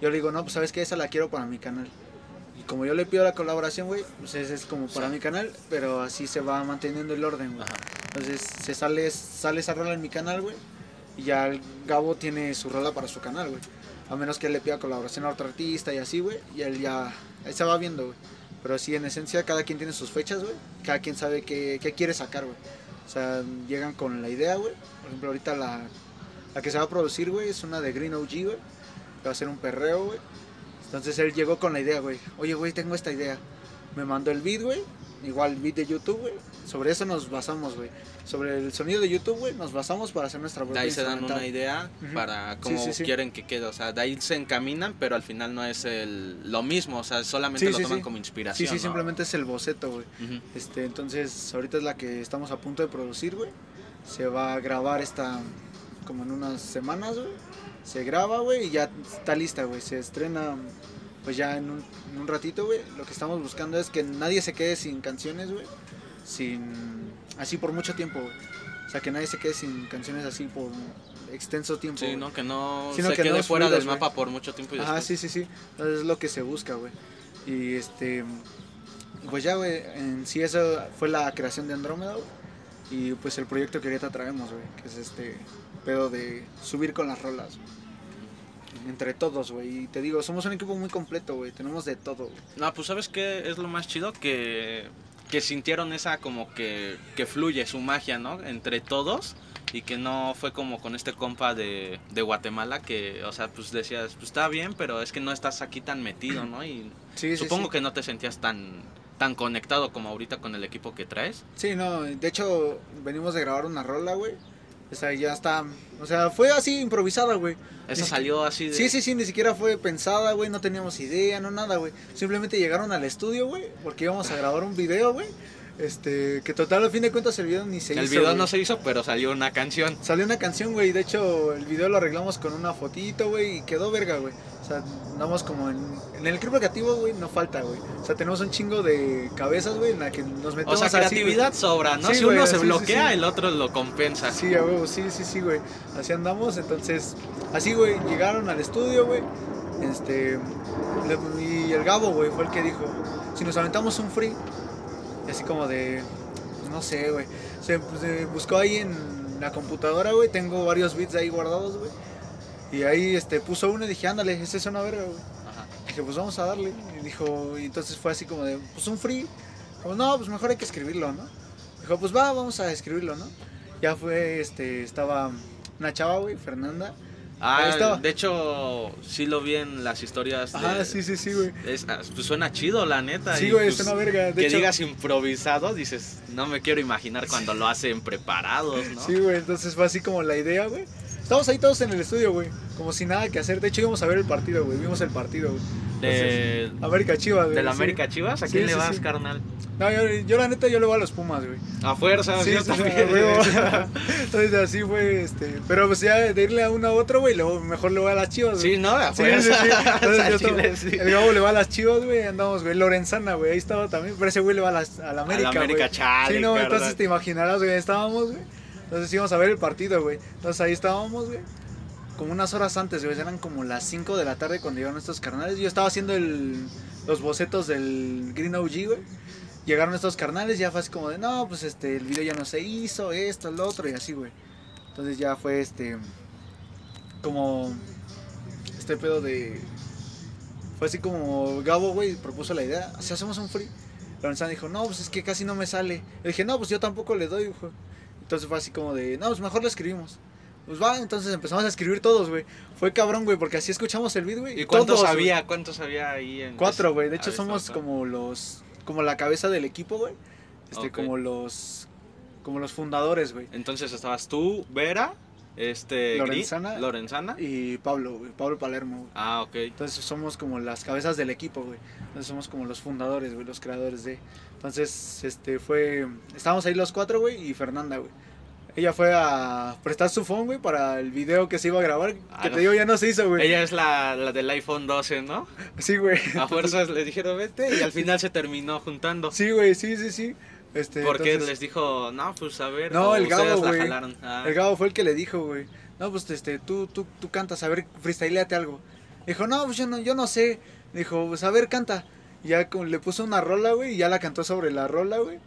yo le digo, no, pues sabes que esa la quiero para mi canal. Y como yo le pido la colaboración, güey, pues ese es como para Sí. mi canal, pero así se va manteniendo el orden, güey. Entonces se sale, sale esa rola en mi canal, güey. Y ya el Gabo tiene su rola para su canal, güey. A menos que él le pida colaboración a otro artista y así, güey. Y él ya, ahí se va viendo, güey. Pero sí, en esencia, cada quien tiene sus fechas, güey. Cada quien sabe qué, qué quiere sacar, güey. O sea, llegan con la idea, güey. Por ejemplo, ahorita la, la que se va a producir, güey, es una de Green OG, güey. Que va a ser un perreo, güey. Entonces él llegó con la idea, güey. Oye, güey, tengo esta idea. Me mandó el beat, güey. Igual el beat de YouTube, güey. Sobre eso nos basamos, güey. Sobre el sonido de YouTube, güey, nos basamos para hacer nuestra De propia ahí se dan una idea para Sí, cómo sí, sí. quieren que quede. O sea, de ahí se encaminan, pero al final no es el, lo mismo. O sea, solamente Sí, lo sí, toman sí. como Sí, inspiración. sí, ¿no? simplemente es el boceto, güey. Este, entonces, ahorita es la que estamos a punto de producir, güey. Se va a grabar esta como en unas semanas, güey. Se graba, güey, y ya está lista, güey. Se estrena, pues ya en un, en un ratito, güey. Lo que estamos buscando es que nadie se quede sin canciones, güey. Sin. Así por mucho tiempo, güey. O sea, que nadie se quede sin canciones así por extenso tiempo. Sí, güey. ¿no? Que no Sino se que quede no fuera del mapa por mucho tiempo y Ajá, después- sí, sí, sí. Entonces es lo que se busca, güey. Y este. Pues ya, güey, en sí eso fue la creación de Andrómeda, güey. Y pues el proyecto que ahorita traemos, güey. Que es este pedo de subir con las rolas, güey. Entre todos, güey. Y te digo, somos un equipo muy completo, güey. Tenemos de todo, güey. No, pues ¿sabes qué es lo más chido? Que, que sintieron esa como que, que fluye su magia, ¿no? Entre todos y que no fue como con este compa de, de Guatemala que, o sea, pues decías, pues está bien, pero es que no estás aquí tan metido, ¿no? Y Sí, supongo sí. que no te sentías tan tan conectado como ahorita con el equipo que traes. Sí, no, de hecho, venimos de grabar una rola, güey. O sea, ya está. O sea, fue así improvisada, güey. Ni salió así de... Sí, sí, sí, ni siquiera fue pensada, güey, no teníamos idea, no nada, güey. Simplemente llegaron al estudio, güey, porque íbamos a grabar un video, güey. Este, que total, a fin de cuentas el video ni se el hizo. video güey. no se hizo, pero salió una canción. Salió una canción, güey, de hecho el video lo arreglamos con una fotito, güey, y quedó verga, güey. O sea, andamos como en, en el club creativo, güey, no falta, güey. O sea, tenemos un chingo de cabezas, güey, en la que nos O metemos sea, así, güey. creatividad sobra, ¿no? Sí, si güey, uno se sí, bloquea, sí. el otro lo compensa. Sí, a huevo, sí, sí, sí, güey. Así andamos, entonces, así, güey, llegaron al estudio, güey. Este, y el Gabo, güey, fue el que dijo, si nos aventamos un free, y así como de, pues, no sé, güey. Se, se buscó ahí en la computadora, güey, tengo varios beats ahí guardados, güey. Y ahí, este, puso uno y dije, ándale, ese es una verga, güey. Ajá. Dije, pues vamos a darle. Y dijo, y entonces fue así como de, pues un free. Como, no, pues mejor hay que escribirlo, ¿no? Dijo, pues va, vamos a escribirlo, ¿no? Ya fue, este, estaba una chava, güey, Fernanda. Ah, de hecho, sí lo vi en las historias. De- sí, sí, sí, güey. es- ah, pues suena chido, la neta. Sí, güey, pues, es una verga. De que hecho, digas improvisado, dices, no me quiero imaginar cuando lo hacen preparados, ¿no? Sí, güey, entonces fue así como la idea, güey. Estábamos ahí todos en el estudio, güey. Como sin nada que hacer. De hecho, íbamos a ver el partido, güey. Vimos el partido, güey. de, Entonces, América Chivas, güey. de la sí. América Chivas, ¿a Sí, quién le vas, sí. carnal? No, yo, yo la neta, yo le voy a los Pumas, güey. A fuerza, Sí, yo también. Entonces así fue, este. Pero pues ya de irle a uno a otro, güey, luego mejor le voy a las chivas, güey. Sí, no, a fuerza. sí, sí. Entonces, yo chile, estaba-. El Gabo le va a las chivas, güey, andamos, güey. Lorenzana, güey, ahí estaba también. Pero ese güey le va a, las, a la América, a la América, güey. chale, Sí, no, carnal. entonces te imaginarás, güey, estábamos, güey. Entonces íbamos a ver el partido, güey. Entonces ahí estábamos, güey. Como unas horas antes, güey. Eran como las 5 de la tarde cuando llegaron estos carnales. Yo estaba haciendo el, los bocetos del Green OG, güey. Llegaron estos carnales, ya fue así como de, no, pues este, el video ya no se hizo, esto, el otro, y así, güey. Entonces ya fue este. Como. Este pedo de. Fue así como Gabo, güey, propuso la idea. Si hacemos un free. Lorenzana dijo, no, pues es que casi no me sale. Le dije, no, pues yo tampoco le doy, güey. Entonces fue así como de, no, pues mejor lo escribimos. Pues va, entonces empezamos a escribir todos, güey. Fue cabrón, güey, porque así escuchamos el beat, güey. ¿Y cuántos todos, había? ¿Cuántos había ahí? En Cuatro, güey. De hecho, somos como los. Como la cabeza del equipo, güey. Este, como los. Como los fundadores, güey. Entonces estabas tú, Vera, este... Lorenzana. Lorenzana. Y Pablo, güey. Pablo Palermo, güey. Ah, ok. Entonces somos como las cabezas del equipo, güey. Entonces somos como los fundadores, güey, los creadores de. Entonces, este fue. Estábamos ahí los cuatro, güey, y Fernanda, güey. Ella fue a prestar su phone, güey, para el video que se iba a grabar. Ah, que no. te digo, ya no se hizo, güey. Ella es la, la del iPhone 12, ¿no? Sí, güey. A fuerzas le dijeron vete y al final se terminó juntando. Sí, güey, sí, sí, sí. Este, Porque entonces, les dijo, no, pues a ver. No, el Gabo, güey. Ah. El Gabo fue el que le dijo, güey. No, pues este, tú, tú, tú cantas, a ver, freestyleate algo. Dijo, no, pues yo no, yo no sé. Dijo, pues a ver, canta. Ya como le puso una rola, güey, y ya la cantó sobre la rola, güey.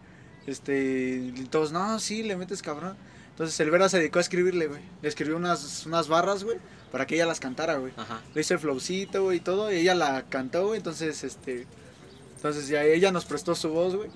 Este, y todos, no, sí, le metes cabrón. Entonces el Vera se dedicó a escribirle, güey. Le escribió unas, unas barras, güey, para que ella las cantara, güey. Le hizo el flowcito, güey, y todo, y ella la cantó, güey, entonces, este, entonces ya ella nos prestó su voz, güey.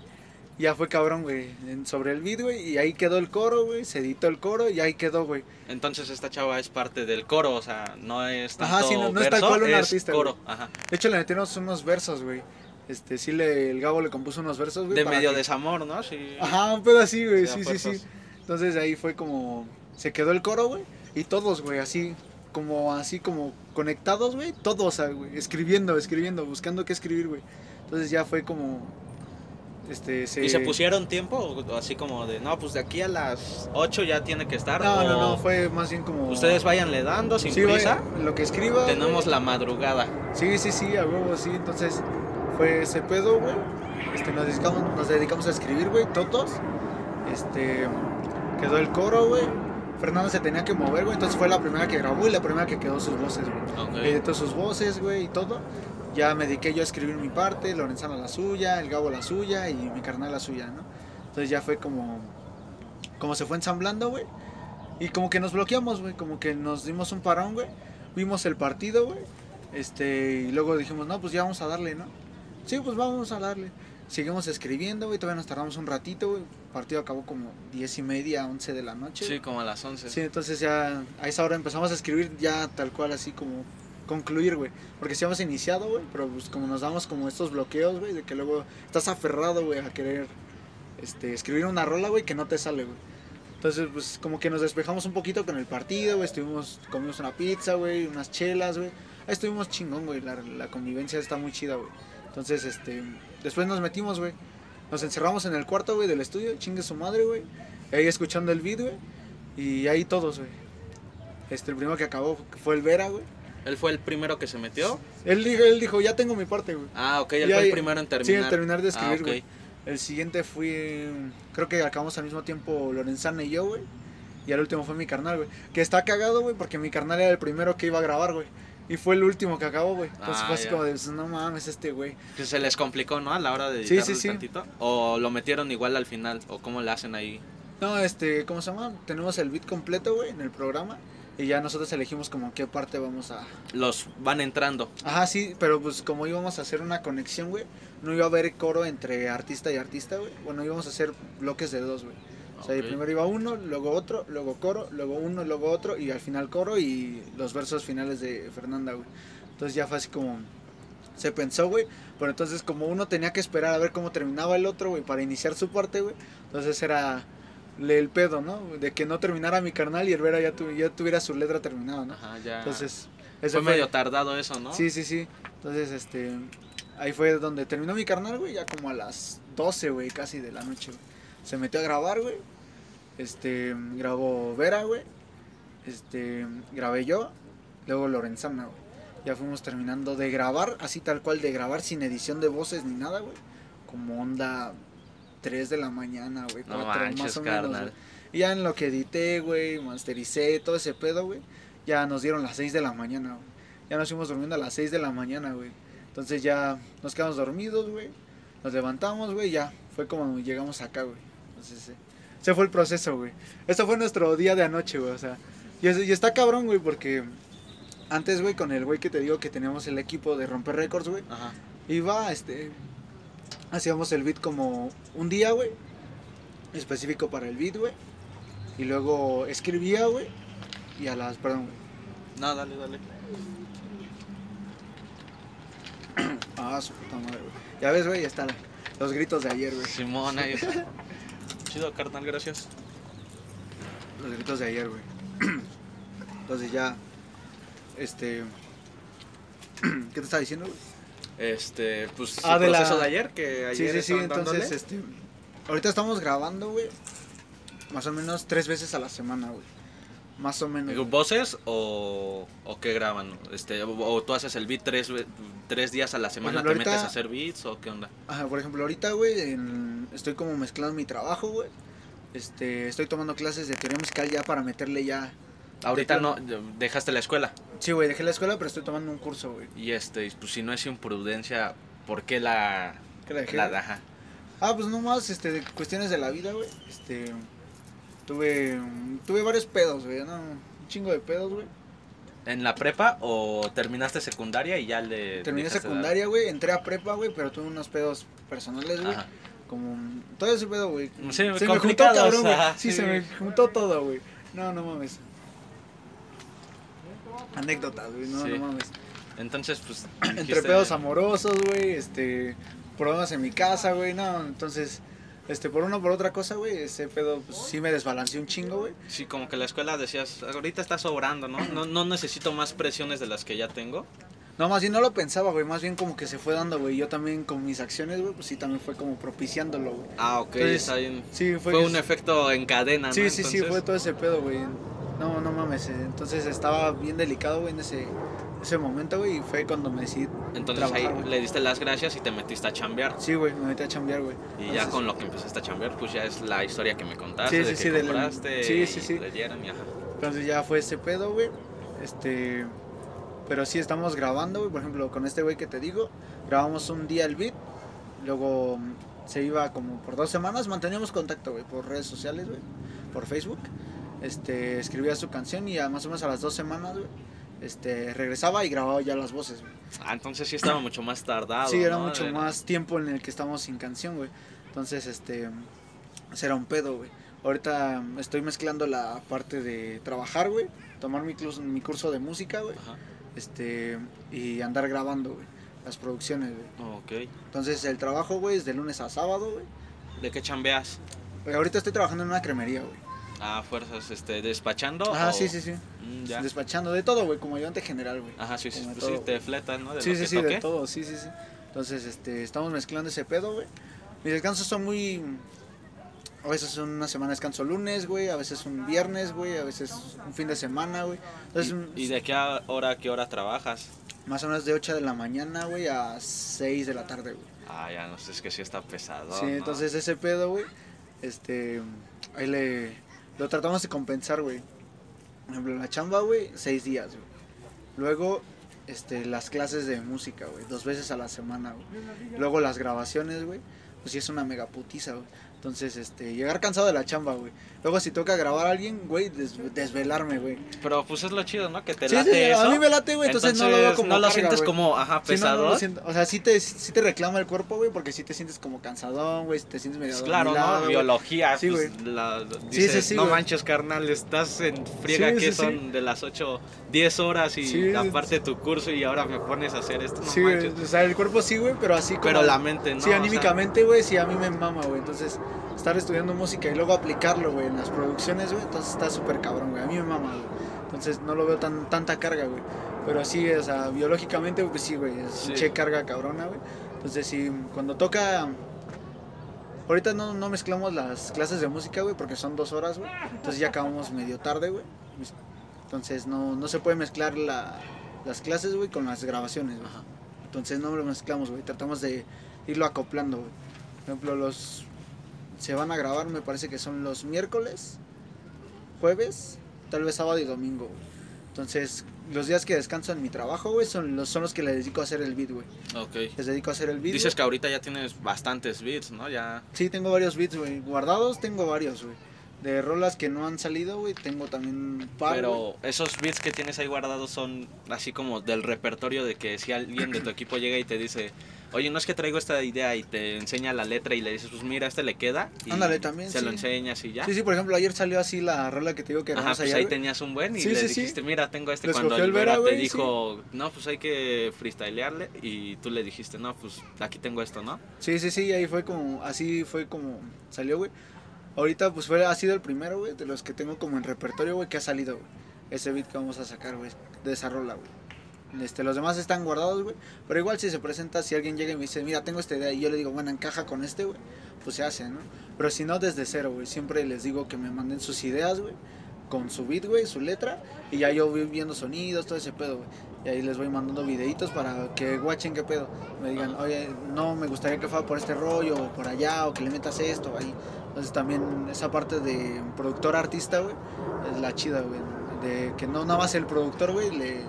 Ya fue cabrón, güey, sobre el beat, güey, y ahí quedó el coro, güey, se editó el coro y ahí quedó, güey. Entonces esta chava es parte del coro, o sea, no es tanto Ajá, sí, no- no es tal verso, cual un artista, coro, ajá. De hecho, le metimos unos versos, güey. Este, sí, le, el Gabo le compuso unos versos, güey. De medio que- desamor, ¿no? Sí. Ajá, un pedo así, güey, Sí, sí, sí, sí. Entonces ahí fue como, se quedó el coro, güey, y todos, güey, así, como, así como conectados, güey, todos, güey, escribiendo, escribiendo, buscando qué escribir, güey. Entonces ya fue como, Este, se... ¿Y se pusieron tiempo? Así como de, no, pues de aquí a las 8 ya tiene que estar. No, no, no, fue más bien como... Ustedes váyanle dando sin Sí, lo que escriba. Tenemos güey. la madrugada. Sí, sí, sí, a huevo, sí. Entonces, fue ese pedo, güey. Este, nos dedicamos, nos dedicamos a escribir, güey, todos. Este, quedó el coro, güey. Fernando se tenía que mover, güey. Entonces fue la primera que grabó y la primera que quedó sus voces, güey. Ok. Editó sus voces, güey, y todo. Ya me dediqué yo a escribir mi parte, Lorenzana la suya, el Gabo la suya y mi carnal la suya, ¿no? Entonces ya fue como, como se fue ensamblando, güey. Y como que nos bloqueamos, güey, como que nos dimos un parón, güey. Vimos el partido, güey. Este, y luego dijimos, no, pues ya vamos a darle, ¿no? Sí, pues vamos a darle. Seguimos escribiendo, güey, todavía nos tardamos un ratito, güey. El partido acabó como 10 y media, 11 de la noche. Sí, como a las 11. Sí, entonces ya a esa hora empezamos a escribir ya tal cual así como concluir, güey. Porque sí habíamos iniciado, güey, pero pues como nos damos como estos bloqueos, güey, de que luego estás aferrado, güey, a querer este, escribir una rola, güey, que no te sale, güey. Entonces, pues como que nos despejamos un poquito con el partido, güey, estuvimos, comimos una pizza, güey, unas chelas, güey. Ahí estuvimos chingón, güey, la, la convivencia está muy chida, güey. Entonces, este, después nos metimos, güey. Nos encerramos en el cuarto, güey, del estudio, chingue su madre, güey. Ahí escuchando el beat, güey. Y ahí todos, güey. Este, el primero que acabó fue el Vera, güey. ¿Él fue el primero que se metió? Él dijo, él dijo, ya tengo mi parte, güey. Ah, ok, él fue el primero en Sí, terminar. en terminar de escribir, Ah, ok. güey. El siguiente fue, creo que acabamos al mismo tiempo Lorenzana y yo, güey. Y el último fue mi carnal, güey. Que está cagado, güey, porque mi carnal era el primero que iba a grabar, güey. Y fue el último que acabó, güey. Entonces Ah, fue así ya. como de, no mames, este güey. Que se les complicó, ¿no? A la hora de Sí, editarlo sí, sí. tantito. ¿O lo metieron igual al final? ¿O cómo le hacen ahí? No, este, ¿cómo se llama? Tenemos el beat completo, güey, en el programa. Y ya nosotros elegimos como qué parte vamos a... Los van entrando. Ajá, sí, pero pues como íbamos a hacer una conexión, güey, no iba a haber coro entre artista y artista, güey. Bueno, íbamos a hacer bloques de dos, güey. O sea, Ok. primero iba uno, luego otro, luego coro, luego uno, luego otro y al final coro y los versos finales de Fernanda, güey. Entonces ya fue así como se pensó, güey, pero entonces como uno tenía que esperar a ver cómo terminaba el otro, güey, para iniciar su parte, güey. Entonces era el pedo, ¿no? De que no terminara mi carnal y el Vera ya, tu- ya tuviera su letra terminada, ¿no? Ajá, ya. Entonces, fue ese medio tardado eso, ¿no? Sí, sí, sí. Entonces, este. Ahí fue donde terminó mi carnal, güey. Ya como a las 12, güey, casi de la noche, güey. Se metió a grabar, güey. Este. Grabó Vera, güey. Este. Grabé yo. Luego Lorenzana, güey. Ya fuimos terminando de grabar, así tal cual, de grabar sin edición de voces ni nada, güey. Como onda 3 de la mañana, güey. No 4 manches, más o menos. güey. Y ya en lo que edité, güey, mastericé, todo ese pedo, güey. Ya nos dieron las 6 de la mañana, güey. Ya nos fuimos durmiendo a las 6 de la mañana, güey. Entonces ya nos quedamos dormidos, güey. Nos levantamos, güey, ya. Fue como llegamos acá, güey. Entonces, eh, ese fue el proceso, güey. Este fue nuestro día de anoche, güey. O sea, y, es- y está cabrón, güey, porque antes, güey, con el güey que te digo que teníamos el equipo de romper récords, güey. Ajá. Iba, este. Hacíamos el beat como un día, güey. Específico para el beat, güey. Y luego escribía, güey. Y a las. Perdón, güey. No, dale, dale. Ah, su puta madre, güey. Ya ves, güey, ya están los gritos de ayer, güey. Simón, ahí está. Chido, carnal, gracias. Los gritos de ayer, güey. Entonces ya. Este. ¿Qué te estaba diciendo, güey? Este, pues, Ah, su de la- proceso de ayer, que ayer Sí, sí, sí. estaban Entonces, dándole. este. Ahorita estamos grabando, güey. Más o menos tres veces a la semana, güey. Más o menos. ¿Voces o, o qué graban? Este, o, o tú haces el beat tres, tres días a la semana, ejemplo, te metes a hacer beats o qué onda? Ajá, por ejemplo, ahorita, güey, estoy como mezclando mi trabajo, güey. Este, estoy tomando clases de teoría musical ya para meterle ya. Ahorita de no, dejaste la escuela Sí, güey, dejé la escuela, pero estoy tomando un curso, güey. y este, pues si no es imprudencia, ¿por qué la, ¿Qué la dejé? la güey? ajá? Ah, pues nomás, este, de cuestiones de la vida, güey. Este, tuve, tuve varios pedos, güey, no, un chingo de pedos, güey. ¿En la prepa o terminaste secundaria y ya le Terminé secundaria, güey, entré a prepa, güey, pero tuve unos pedos personales, güey. Como, todo ese pedo, güey. Sí, se me juntó cabrón, güey. Sí, sí. se me juntó todo, güey. No, no mames. Anécdotas, güey, no, Sí. no mames. Entonces, pues. Entre pedos amorosos, güey, este, problemas en mi casa, güey, no, entonces, este, por una o por otra cosa, güey, ese pedo, pues, sí me desbalanceó un chingo, güey. Sí, como que la escuela decías, ahorita está sobrando, ¿no? No, no necesito más presiones de las que ya tengo. No, más bien no lo pensaba, güey. Más bien como que se fue dando, güey. Yo también con mis acciones, güey, pues sí, también fue como propiciándolo, güey. Ah, ok, Entonces, está bien. Sí, fue, un efecto en cadena, ¿no? Sí, sí, sí, fue todo ese pedo, güey. No, no mames. eh, Entonces estaba bien delicado, güey, en ese, ese momento, güey. Y fue cuando me decidí. Entonces trabajar, ahí güey. le diste las gracias y te metiste a chambear. Sí, güey, me metí a chambear, güey. Y ya Entonces, con lo que empezaste a chambear, pues ya es la historia que me contaste, Sí, de sí, que sí, del- compraste sí, sí, y sí. le dieron y ajá. Entonces ya fue ese pedo, güey. Este. Pero sí estamos grabando, güey. Por ejemplo, con este güey que te digo, grabamos un día el beat. Luego se iba como por dos semanas. Manteníamos contacto, güey, por redes sociales, güey. Por Facebook. Este, escribía su canción y a más o menos a las dos semanas, güey. Este, regresaba y grababa ya las voces, güey. Ah, entonces sí estaba mucho más tardado. Sí, era ¿no? mucho más tiempo en el que estamos sin canción, güey. Entonces, este, ese era un pedo, güey. Ahorita estoy mezclando la parte de trabajar, güey. Tomar mi, mi curso de música, güey. Este, y andar grabando, güey. Las producciones, güey. Ok. Entonces, el trabajo, güey, es de lunes a sábado, güey. ¿De qué chambeas? Ahorita estoy trabajando en una cremería, güey. Ah, fuerzas, este, despachando. O- sí, sí, sí. Mm, ya. Despachando de todo, güey, como ayudante general, güey. Ajá, sí, sí, pues sí, te fletan, ¿no? De Sí, lo sí, que sí, de todo, sí, sí, sí. Entonces, este, estamos mezclando ese pedo, güey. Mis descansos son muy... A veces una semana descanso lunes, güey, a veces un viernes, güey, a veces un fin de semana, güey. Entonces, ¿Y, y de qué hora a qué hora trabajas? más o menos de 8 de la mañana, güey, a 6 de la tarde, güey. Ah, ya no sé, es que sí está pesado. Sí, ¿no? entonces ese pedo, güey, este, ahí le, lo tratamos de compensar, güey. Por ejemplo, la chamba, güey, seis días, güey. Luego, este, las clases de música, güey, dos veces a la semana, güey. Luego las grabaciones, güey, pues sí es una mega putiza, güey. Entonces, este, llegar cansado de la chamba, güey. Luego si toca grabar a alguien, güey, des- desvelarme, güey. Pero pues es lo chido, ¿no? Que te Sí, late sí, eso. a mí me late, güey, entonces, no lo veo como no lo carga, sientes güey. como, ajá, Sí, no, no pesado. O sea, sí te, sí te reclama el cuerpo, güey, porque sí te sientes como cansadón, güey, te sientes medio Pues claro, ¿no? güey. Biología, Sí, pues, güey. la- Sí, dices, sí, sí, no güey. manches, carnal, estás en friega que son de las 8, 10 horas y aparte tu curso y ahora me pones a hacer esto, no Sí, güey, manches. o sea, el cuerpo sí, güey, pero así como... Pero la mente no. Sí, anímicamente, güey, sí, a mí me mama, güey. Entonces, estar estudiando música y luego aplicarlo, güey, en las producciones, güey, entonces está súper cabrón, güey. A mí me mama, güey. Entonces, no lo veo tan tanta carga, güey. Pero sí, o sea, biológicamente, pues sí, güey, es Sí. che carga cabrona, güey. Entonces, sí, cuando toca... Ahorita no, no mezclamos las clases de música, güey, porque son dos horas, güey. Entonces ya acabamos medio tarde, güey. Entonces no, no se puede mezclar la, las clases, güey, con las grabaciones, güey. Entonces no lo mezclamos, güey. Tratamos de irlo acoplando, güey. Por ejemplo, los... Se van a grabar, me parece que son los miércoles, jueves, tal vez sábado y domingo, güey. Entonces, los días que descanso en mi trabajo, güey, son los, son los que le dedico a hacer el beat, güey. Ok. Les dedico a hacer el beat. Dices güey. que ahorita ya tienes bastantes beats, ¿no? Ya. Sí, tengo varios beats, güey. Guardados tengo varios, güey. De rolas que no han salido, güey, tengo también par. Pero esos beats que tienes ahí guardados son así como del repertorio de que si alguien de tu equipo llega y te dice, oye, no es que traigo esta idea y te enseña la letra y le dices, pues mira, este le queda. Y Ándale, también, Se lo enseñas y ya. Sí, sí, por ejemplo, ayer salió así la rola que te digo que Ajá, pues ayer, ahí güey. tenías un buen y Sí, le sí, dijiste, mira, tengo este cuando el Vera, te güey, dijo, no, pues hay que freestylearle y tú le dijiste, no, pues aquí tengo esto, ¿no? Sí, sí, sí, ahí fue como, así fue como salió, güey. Ahorita pues fue, ha sido el primero, güey, de los que tengo como en repertorio, güey, que ha salido, güey. Ese beat que vamos a sacar, güey, de esa rola, güey. Este, los demás están guardados, güey. Pero igual si se presenta, si alguien llega y me dice, mira, tengo esta idea, y yo le digo, bueno, encaja con este, güey, pues se hace, ¿no? Pero si no, desde cero, güey. Siempre les digo que me manden sus ideas, güey. Con su beat, güey, su letra. Y ya yo voy viendo sonidos, todo ese pedo, güey. Y ahí les voy mandando videitos para que guachen qué pedo. Me digan, oye, no, me gustaría que fuera por este rollo, o por allá, o que le metas esto, ahí. Entonces también esa parte de productor artista, güey, es la chida, güey. De que no nada más el productor, güey, le,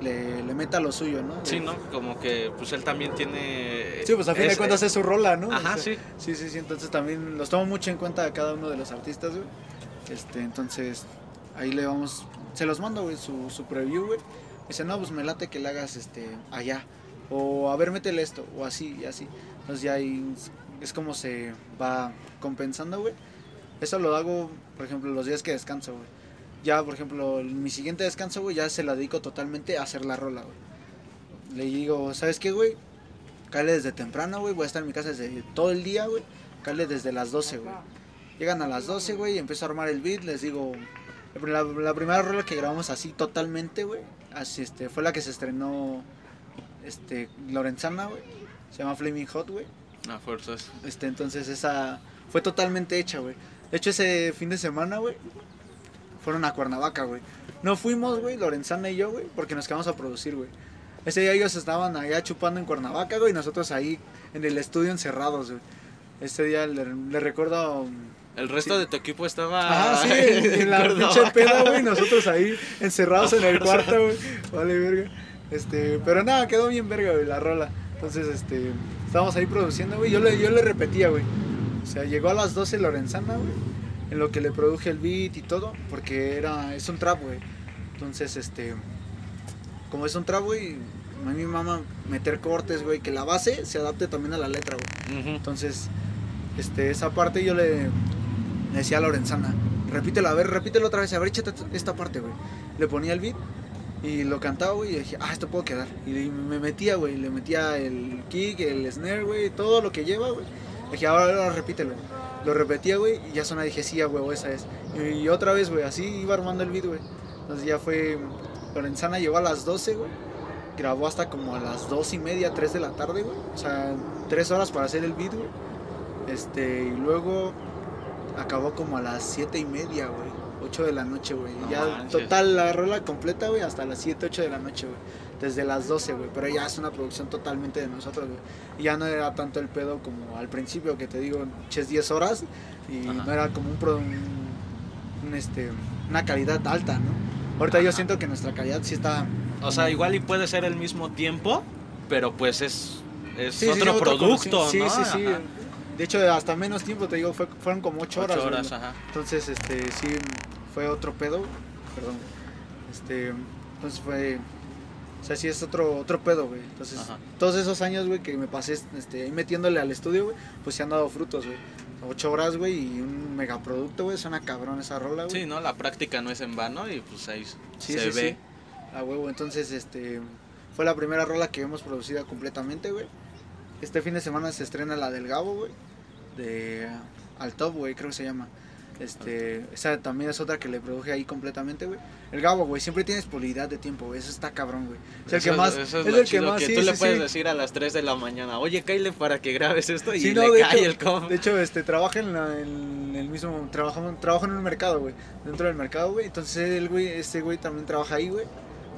le, le meta lo suyo, ¿no? Sí, ¿no? Como que pues él también tiene... Sí, pues a fin de es- cuentas es su rola, ¿no? Ajá, O sea, sí. Sí, sí, sí, entonces también los tomo mucho en cuenta a cada uno de los artistas, güey. Este, entonces, ahí le vamos, se los mando, güey, su, su preview, güey. Dice, no, pues me late que le hagas este allá. O a ver, métele esto, o así y así. Entonces ya ahí es como se va compensando, güey. Eso lo hago, por ejemplo, los días que descanso, güey. Ya, por ejemplo, mi siguiente descanso, güey, ya se la dedico totalmente a hacer la rola, güey. Le digo, ¿sabes qué, güey? Cáele desde temprano, güey. Voy a estar en mi casa desde todo el día, güey. Cáele desde las 12, güey. Llegan a las 12, güey, y empiezo a armar el beat. Les digo, la, la primera rola que grabamos así totalmente, güey. Así este, fue la que se estrenó este, Lorenzana, güey. Se llama Flaming Hot, güey. A fuerzas. Este, entonces esa fue totalmente hecha, güey. De hecho, ese fin de semana, güey, fueron a Cuernavaca, güey. No fuimos, güey, Lorenzana y yo, güey, porque nos quedamos a producir, güey. Ese día ellos estaban allá chupando en Cuernavaca, güey, y nosotros ahí en el estudio encerrados, güey. Ese día le, le recuerdo... El resto Sí. de tu equipo estaba. Ajá, sí, en, en la pinche peda, güey, nosotros ahí encerrados en el cuarto, güey. Vale, verga. Este, pero nada, quedó bien verga, güey, la rola. Entonces, este, estábamos ahí produciendo, güey. Yo le, yo le repetía, güey. O sea, llegó a las 12 Lorenzana, güey. En lo que le produje el beat y todo, porque era, es un trap, güey. Entonces, este, como es un trap, güey, a mí me mama meter cortes, güey, que la base se adapte también a la letra, güey. Entonces, este, esa parte yo le, le decía a Lorenzana, repítelo, a ver, repítelo otra vez, a ver, échate esta parte, güey. Le ponía el beat y lo cantaba, güey, y dije, ah, esto puedo quedar. Y me metía, güey, le metía el kick, el snare, güey, todo lo que lleva, güey. Dije, ahora, ahora repítelo. Lo repetía, güey, y ya sonaba, dije, sí, a huevo, esa es. Y, y otra vez, güey, así iba armando el beat, güey. Entonces ya fue, Lorenzana llegó a las 12, güey. Grabó hasta como a las 2 y media, 3 de la tarde, güey. O sea, 3 horas para hacer el beat, güey. Este, y luego acabó como a las 7 y media, güey. 8 de la noche, güey. No ya manches. total la rola completa, güey, hasta las 7, 8 de la noche, güey. Desde las 12, güey. Pero ya es una producción totalmente de nosotros, güey. Y ya no era tanto el pedo como al principio, que te digo, ches 10 horas. Y Ajá. no era como un, pro- un- un, este, una calidad alta, ¿no? Ahorita yo siento que nuestra calidad sí está. O sea, igual y puede ser el mismo tiempo, pero pues es, es Sí, otro sí, producto. ¿no? Sí, sí, sí. Ajá. De hecho, hasta menos tiempo, te digo, fue, fueron como 8 horas. Ocho güey. horas, ajá. Entonces, este, sí, fue otro pedo, perdón. Este, entonces fue, o sea, sí es otro, otro pedo, güey. Entonces, Ajá. todos esos años, güey, que me pasé, este, ahí metiéndole al estudio, güey, pues se han dado frutos, güey. Ocho horas, güey, y un megaproducto, güey, suena cabrón esa rola, güey. Sí, ¿no? La práctica no es en vano y pues ahí Sí, se sí, ve. sí. A huevo, entonces, este, fue la primera rola que hemos producido completamente, güey. Este fin de semana se estrena la del Gabo, güey. De Al Top, güey, creo que se llama. Este, esa también es otra que le produje ahí completamente, güey. El Gabo, güey, siempre tiene disponibilidad de tiempo, güey. Eso está cabrón, güey. Es el Eso que más, es, es lo el que más, que sí, tú le sí, puedes sí. decir a las 3 de la mañana, oye, Kyle, para que grabes esto y Sí, le no, de cae hecho- el comp. De hecho, este, trabaja en, la- en el mismo, trabajamos, trabaja en un mercado, güey. Dentro del mercado, güey. Entonces, el güey, este güey también trabaja ahí, güey.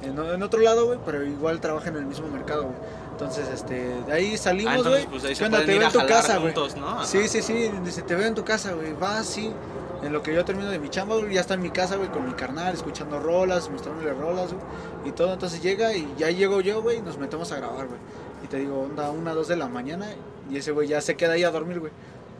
En, en otro lado, güey, pero igual trabaja en el mismo mercado, güey. Entonces, este, de ahí Ah, salimos, entonces güey. pues pueden Te veo en tu casa. Sí, sí, sí. Dice, te veo en tu casa, güey. Va, sí. En lo que yo termino de mi chamba, güey, ya está en mi casa, güey, con mi carnal, escuchando rolas, mostrándole rolas, güey. Y todo, entonces llega y ya llego yo, güey, y nos metemos a grabar, güey. Y te digo, onda, una, dos de la mañana, y ese güey ya se queda ahí a dormir, güey.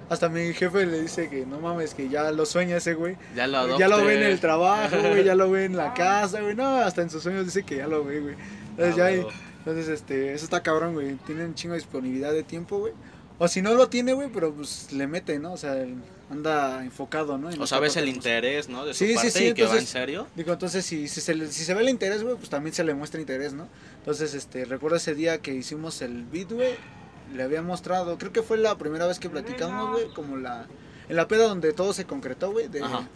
Hasta mi jefe le dice que no mames, que ya lo sueña ese güey. Ya lo Ya lo ve en el trabajo, güey, ya lo ve en la casa, güey. No, hasta en sus sueños dice que ya lo ve, güey. Entonces, Ah, ya, huevo. entonces, este, eso está cabrón, güey. Tiene un chingo de disponibilidad de tiempo, güey. O si no lo tiene, güey, pero pues le mete, ¿no? O sea, anda enfocado, ¿no? en O sabes parte el de interés, ¿no? De su Sí, sí, parte sí, y que va en entonces- serio. Digo, entonces si, si, se, si se ve el interés, güey, pues también se le muestra interés, ¿no? Entonces, este, recuerdo ese día que hicimos el beat, güey, le había mostrado, creo que fue la primera vez que platicamos, güey, como la, en la peda donde todo se concretó, güey, de, Ajá.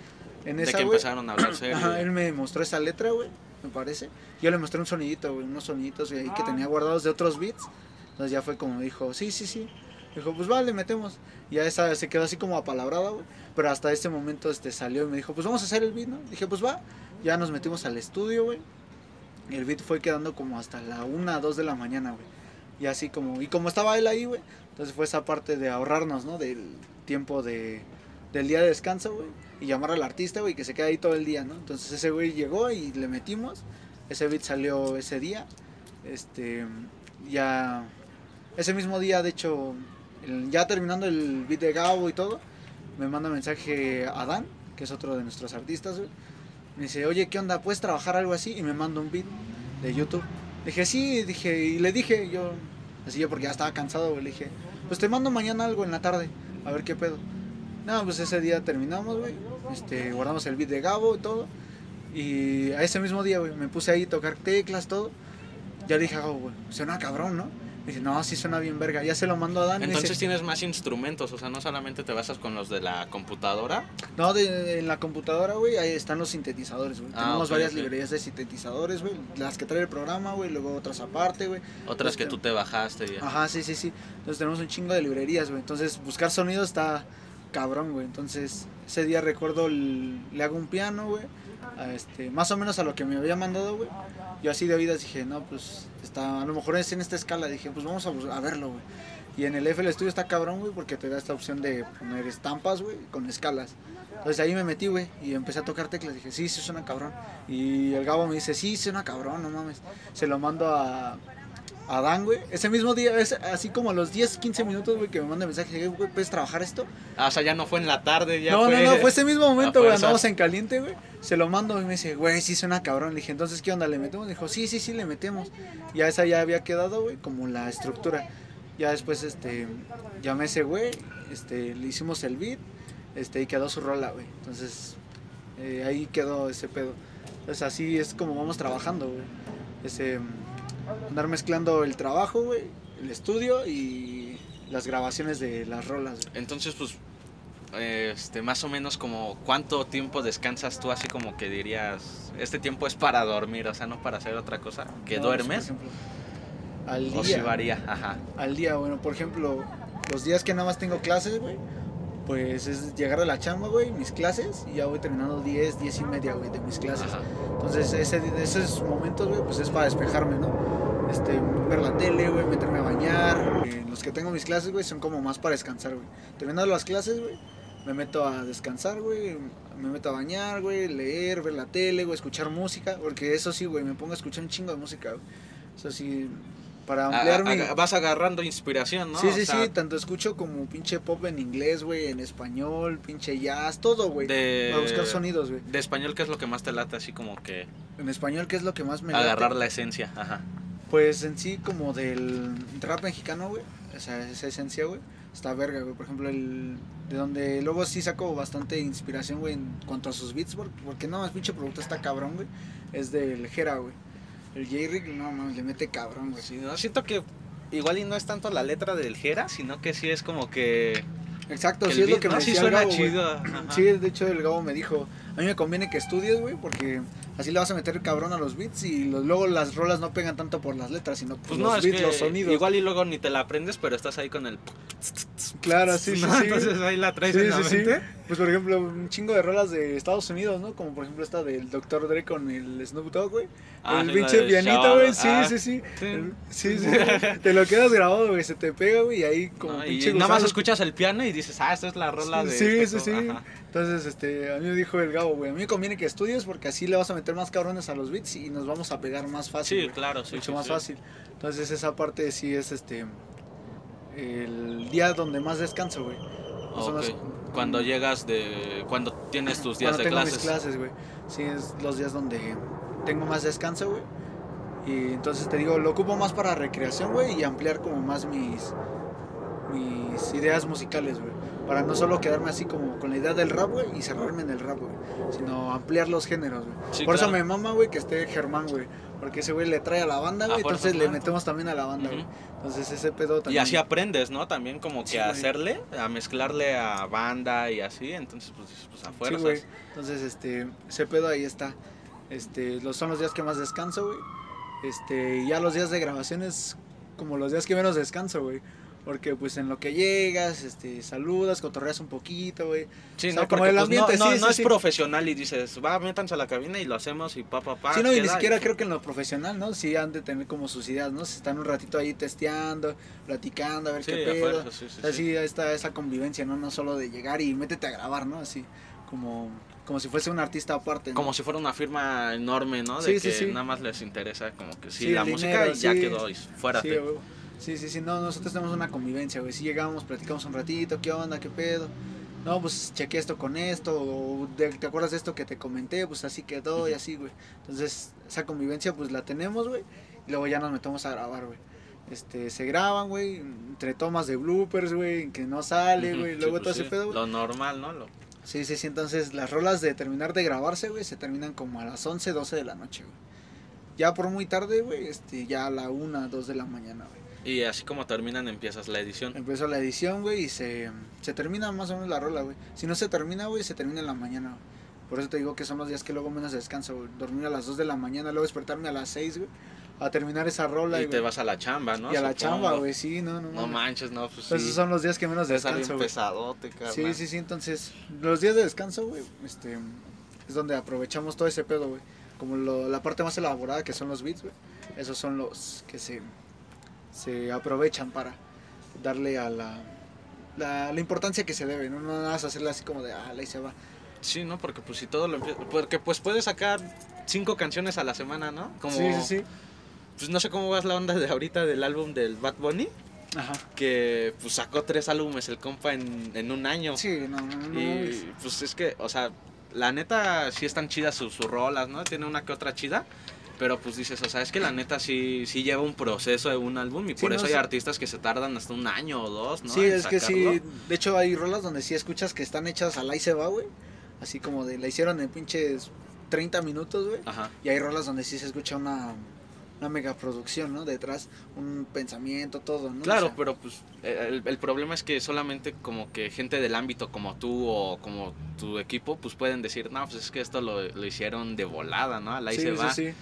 en De esa, que güey. empezaron a hablar serio. Ajá, él me mostró esa letra, güey, me parece. Yo le mostré un sonidito, güey, unos soniditos güey, que tenía guardados de otros beats. Entonces ya fue como dijo, sí, sí, sí. Dijo, pues vale, metemos. Y ya esa se quedó así como apalabrada, güey. Pero hasta ese momento este, salió y me dijo, pues vamos a hacer el beat, ¿no? Dije, pues va. Ya nos metimos al estudio, güey. Y el beat fue quedando como hasta la 1, 2 de la mañana, güey. Y así como, y como estaba él ahí, güey. Entonces fue esa parte de ahorrarnos, ¿no? Del tiempo de, del día de descanso, güey. Y llamar al artista, güey, que se queda ahí todo el día, ¿no? Entonces ese güey llegó y le metimos. Ese beat salió ese día. Este, ya, ese mismo día, de hecho, ya terminando el beat de Gabo y todo, me manda mensaje a Dan, que es otro de nuestros artistas, güey. Me dice, oye, ¿qué onda? ¿Puedes trabajar algo así? Y me manda un beat de YouTube. Dije, sí, dije, y le dije, yo, así yo porque ya estaba cansado, güey, le dije, pues te mando mañana algo en la tarde, a ver qué pedo. No, pues ese día terminamos, güey, este, guardamos el beat de Gabo y todo. Y a ese mismo día, güey, me puse ahí a tocar teclas, todo. Ya le dije a Gabo, güey, suena cabrón, ¿no? Dice, no, sí suena bien verga. Ya se lo mando a Dan. y me Entonces dice, tienes más instrumentos, o sea, no solamente te basas con los de la computadora. No, de- en la computadora, güey, ahí están los sintetizadores, güey. Ah, Tenemos varias librerías de sintetizadores, güey. Las que trae el programa, güey, luego otras aparte, güey. Otras que tú te bajaste. y- Ajá, sí, sí, sí. Entonces tenemos un chingo de librerías, güey. Entonces buscar sonido está cabrón, güey. Entonces ese día recuerdo, el- le hago un piano, güey. Este, más o menos a lo que me había mandado, güey. Yo así de oídas dije, no, pues está, a lo mejor es en esta escala. Dije, pues vamos a, a verlo, güey. Y en el FL Studio está cabrón, güey, porque te da esta opción de poner estampas, güey, con escalas. Entonces ahí me metí, güey, y empecé a tocar teclas. Dije, sí, sí suena cabrón. Y el Gabo me dice, sí, suena cabrón, no mames. Se lo mando a, a Dan, güey. Ese mismo día, es así como a los 10, 15 minutos, güey, que me manda mensaje. Güey, ¿puedes trabajar esto? Ah, o sea, ya no fue en la tarde, ya no, fue... no, no, fue ese mismo momento, a güey. Andamos en caliente, güey. Se lo mando y me dice, güey, sí suena cabrón. Le dije, entonces, ¿qué onda? ¿Le metemos? Dijo, sí, sí, sí, le metemos. Ya esa ya había quedado, güey, como la estructura. Ya después, este, llamé a ese güey, este, le hicimos el beat, este, y quedó su rola, güey. Entonces, eh, ahí quedó ese pedo. Entonces, así es como vamos trabajando, güey. Ese, andar mezclando el trabajo, güey, el estudio y las grabaciones de las rolas, güey. Entonces, pues, este, más o menos como cuánto tiempo descansas tú así como que dirías, este tiempo es para dormir, o sea, no para hacer otra cosa, que No, pues, duermes, al o si día. varía, ajá. al día, bueno, por ejemplo, los días que nada más tengo clases, güey, pues es llegar a la chamba, güey, mis clases, y ya voy terminando 10, 10 y media, güey, de mis clases. Ajá. Entonces, ese, esos momentos, güey, pues es para despejarme, ¿no? Este, ver la tele, güey, meterme a bañar. Eh, los que tengo mis clases, güey, son como más para descansar, güey. Terminando las clases, güey, me meto a descansar, güey, me meto a bañar, güey, leer, ver la tele, güey, escuchar música, porque eso sí, güey, me pongo a escuchar un chingo de música, güey. Eso sí, para ampliar A- mi... a- vas agarrando inspiración, ¿no? Sí, O sí, sea, sí, tanto escucho como pinche pop en inglés, güey, en español, pinche jazz, todo, güey. De, Para buscar sonidos, güey. de español, ¿qué es lo que más te late? Así como que En español, ¿qué es lo que más me late? agarrar la esencia, ajá. Pues en sí, como del rap mexicano, güey. Esa, esa esencia, güey. Está verga, güey. Por ejemplo, el. De donde luego sí saco bastante inspiración, güey, en cuanto a sus beats, por- porque no, más pinche producto está cabrón, güey. Es del Jera, güey. El J-Rick, no, no, le mete cabrón, güey. Sí, no, siento que igual y no es tanto la letra del Jera, sino que sí es como que... Exacto, que sí el es lo que ¿no? me Sí decía el suena Gabo, güey. chido. Sí, de hecho el Gabo me dijo, a mí me conviene que estudies, güey, porque así le vas a meter cabrón a los beats y luego las rolas no pegan tanto por las letras, sino por Pues los no, beats, los sonidos. igual y luego ni te la aprendes, pero estás ahí con el... Claro, sí, sí, ¿no? sí. Entonces ahí la traes Sí, en la sí, sí. Pues por ejemplo, un chingo de rolas de Estados Unidos, ¿no? Como por ejemplo esta del Dr. Dre con el Snoop Dogg, güey. Ah, el pinche pianito, güey. Sí, Ah, sí, sí. sí. El- Sí, sí. te lo quedas grabado, güey. Se te pega, güey. Y ahí como ¿no? pinche Y nada más escuchas el piano y dices, ah, esta es la rola de... Sí, este sí, sí. Entonces, este, a mí me dijo el Gabo, güey. A mí me conviene que estudies porque así le vas a meter más cabrones a los beats y nos vamos a pegar más fácil. Sí, güey. claro, sí. mucho sí, más sí. fácil. Entonces esa parte sí es este el día donde más descanso, güey. Más o Ok. menos, Cuando llegas de... Cuando tienes tus días cuando de tengo clases. mis clases, güey. Sí, es los días donde tengo más descanso, güey. Y entonces te digo, lo ocupo más para recreación, güey, y ampliar como más mis mis ideas musicales, güey. Para no solo quedarme así como con la idea del rap, güey, y cerrarme en el rap, güey. Sino ampliar los géneros, güey. Sí, Por eso me mama, güey, que esté Germán, güey. Porque ese güey le trae a la banda, güey. Entonces le metemos también a la banda, güey. Entonces ese pedo Y también. así aprendes, ¿no? También como que Sí, a hacerle, a mezclarle a banda y así, entonces pues, pues a Sí, fuerzas. güey. Entonces, este, ese pedo ahí está. Este, los, son los días que más descanso, güey. Este, y ya los días de grabación es como los días que menos descanso, güey. Porque pues en lo que llegas, este, saludas, cotorreas un poquito, güey. Sí, O sea, no, como porque, el pues, ambiente, no, no, sí, no sí, es sí. profesional y dices, va, métanse a la cabina y lo hacemos y pa, pa, pa. Sí, no, y ni siquiera creo que en lo profesional, ¿no? Sí han de tener como sus ideas, ¿no? Se están un ratito ahí testeando, platicando, a ver Sí, qué pedo. fuerza, sí, sí, o sea, sí. sí, está esa convivencia, ¿no? No solo de llegar y métete a grabar, ¿no? Así, como, como si fuese un artista aparte, ¿no? Como si fuera una firma enorme, ¿no? De Sí, sí, que sí. nada más les interesa como que sí, Sí, la el música dinero, y ya sí. quedó y fuera. Sí, sí, sí, no, nosotros tenemos una convivencia, güey. Si llegamos, platicamos un ratito, ¿qué onda, qué pedo? No, pues chequé esto con esto, o de- ¿te acuerdas de esto que te comenté? Pues así quedó y así, güey. Entonces, esa convivencia, pues la tenemos, güey. Y luego ya nos metemos a grabar, güey. Este, se graban, güey, entre tomas de bloopers, güey, que no sale, güey, luego pues todo sí, ese pedo, güey. Lo normal, ¿no? Lo- Sí, sí, sí, entonces las rolas de terminar de grabarse, güey, se terminan como a las 11, 12 de la noche, güey. Ya por muy tarde, güey, este, ya a la 1, 2 de la mañana, güey. Y así como terminan, empiezas la edición. Empiezo la edición, güey, y se, se termina más o menos la rola, güey. Si no se termina, güey, se termina en la mañana. Por eso te digo que son los días que luego menos descanso, güey. Dormir a las 2 de la mañana, luego despertarme a las 6, güey. A terminar esa rola. Y te vas a la chamba, ¿no? Y a la chamba, güey, sí, no, no. No mames. manches, no, pues Esos son los días que menos descanso, güey. pesadote, carnal. Sí, sí, sí, entonces los días de descanso, güey, este, es donde aprovechamos todo ese pedo, güey. Como lo- la parte más elaborada que son los beats, güey. Esos son los que se, se aprovechan para darle a la, la, la importancia que se debe, ¿no? No nada más hacerla así como de, ah, ahí se va. Sí, ¿no? Porque pues si todo lo empieza... Porque pues puedes sacar cinco canciones a la semana, ¿no? Como... Sí, sí, sí. Pues no sé cómo vas la onda de ahorita del álbum del Bad Bunny. Ajá. Que pues sacó tres álbumes el compa en, en un año. Sí, no, no, no. Y pues es que, o sea, la neta sí están chidas sus, sus rolas, ¿no? Tiene una que otra chida. Pero pues dices, o sea, es que la neta sí, sí lleva un proceso de un álbum y Sí, por no, eso hay sí. artistas que se tardan hasta un año o dos, ¿no? sí, en es que sí. De hecho, hay rolas donde sí escuchas que están hechas al ahí se va, güey. Así como de, la hicieron en pinches 30 minutos, güey. Ajá. Y hay rolas donde sí se escucha una, una megaproducción, ¿no? Detrás, un pensamiento, todo, ¿no? Claro, O sea, pero pues el, el problema es que solamente como que gente del ámbito como tú o como tu equipo pues pueden decir, no, pues es que esto lo, lo hicieron de volada, ¿no? Ahí sí, se va. sí. Sí,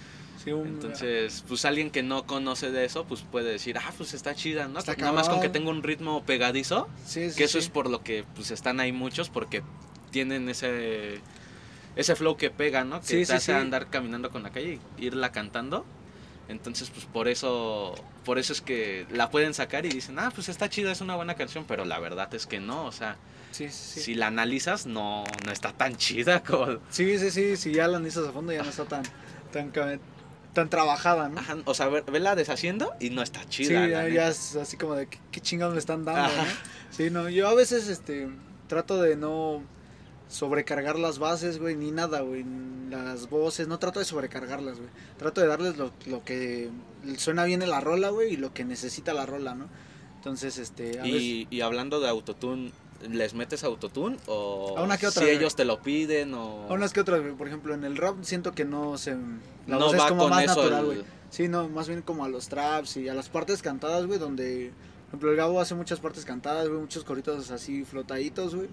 un- Entonces, pues alguien que no conoce de eso, pues puede decir, ah, pues está chida, ¿no? Está Nada más con que tenga un ritmo pegadizo, sí, sí, que eso es por lo que pues están ahí muchos, porque tienen ese ese flow que pega, ¿no? Que te hace andar caminando con la calle y irla cantando. Entonces, pues por eso por eso es que la pueden sacar y dicen, ah, pues está chida, es una buena canción, pero la verdad es que no, o sea, Sí, sí, sí. si la analizas, no, no está tan chida como... Sí, sí, sí, si ya la analizas a fondo ya no está tan, tan, tan trabajada, ¿no? Ajá, o sea, ver- vela deshaciendo y no está Sí, chida. la ya, es así como de qué, qué chingados le están dando, Ajá. ¿no? Sí, no, yo a veces este trato de no sobrecargar las bases, güey, ni nada, güey, las voces, no trato de sobrecargarlas, güey. Trato de darles lo, lo que suena bien en la rola, güey, y lo que necesita la rola, ¿no? Entonces, este, a veces Y, y hablando de autotune, ¿les metes autotune o A una que otra, si ellos te lo piden o a unas que otras, por ejemplo, en el rap siento que no se la no voz es va como con más eso natural, el- güey. Sí, no, más bien como a los traps y a las partes cantadas, güey, donde, por ejemplo, el Gabo hace muchas partes cantadas, güey, muchos coritos así flotaditos, güey.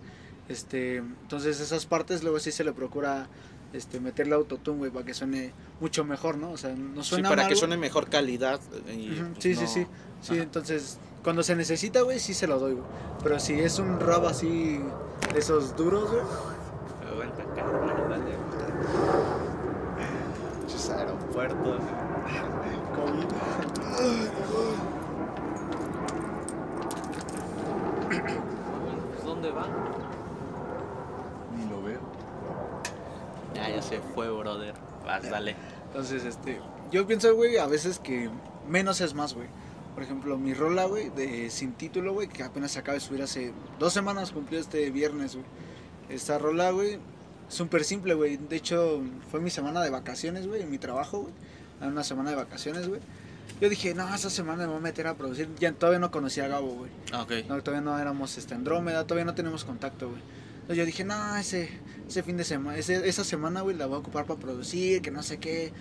Este, entonces esas partes luego sí se le procura este meterle autotune, güey, para que suene mucho mejor, ¿no? O sea, no Sí, suena para mal, que suene mejor calidad. y, pues, sí, sí, sí. Sí, entonces cuando se necesita, güey, sí se lo doy, güey. Pero si es un rap así de esos duros, güey. Aguanta, carnal, dale. Muchos aeropuertos. Pues, ¿Dónde va? Ni lo veo. Ya, ya se fue, brother. Vas, dale. Entonces, este, yo pienso, güey, a veces que menos es más, güey. Por ejemplo, mi rola, güey, de Sin Título, güey, que apenas se acaba de subir hace dos semanas, cumplió este viernes, güey. Esta rola, güey, súper simple, güey. De hecho, fue mi semana de vacaciones, güey, en mi trabajo, güey. Una semana de vacaciones, güey. Yo dije, no, esa semana me voy a meter a producir. Ya todavía no conocía a Gabo, güey. Ah, Ok. No, todavía no éramos este, Andrómeda, todavía no tenemos contacto, güey. Entonces yo dije, no, ese, ese fin de semana, esa semana, güey, la voy a ocupar para producir, que no sé qué.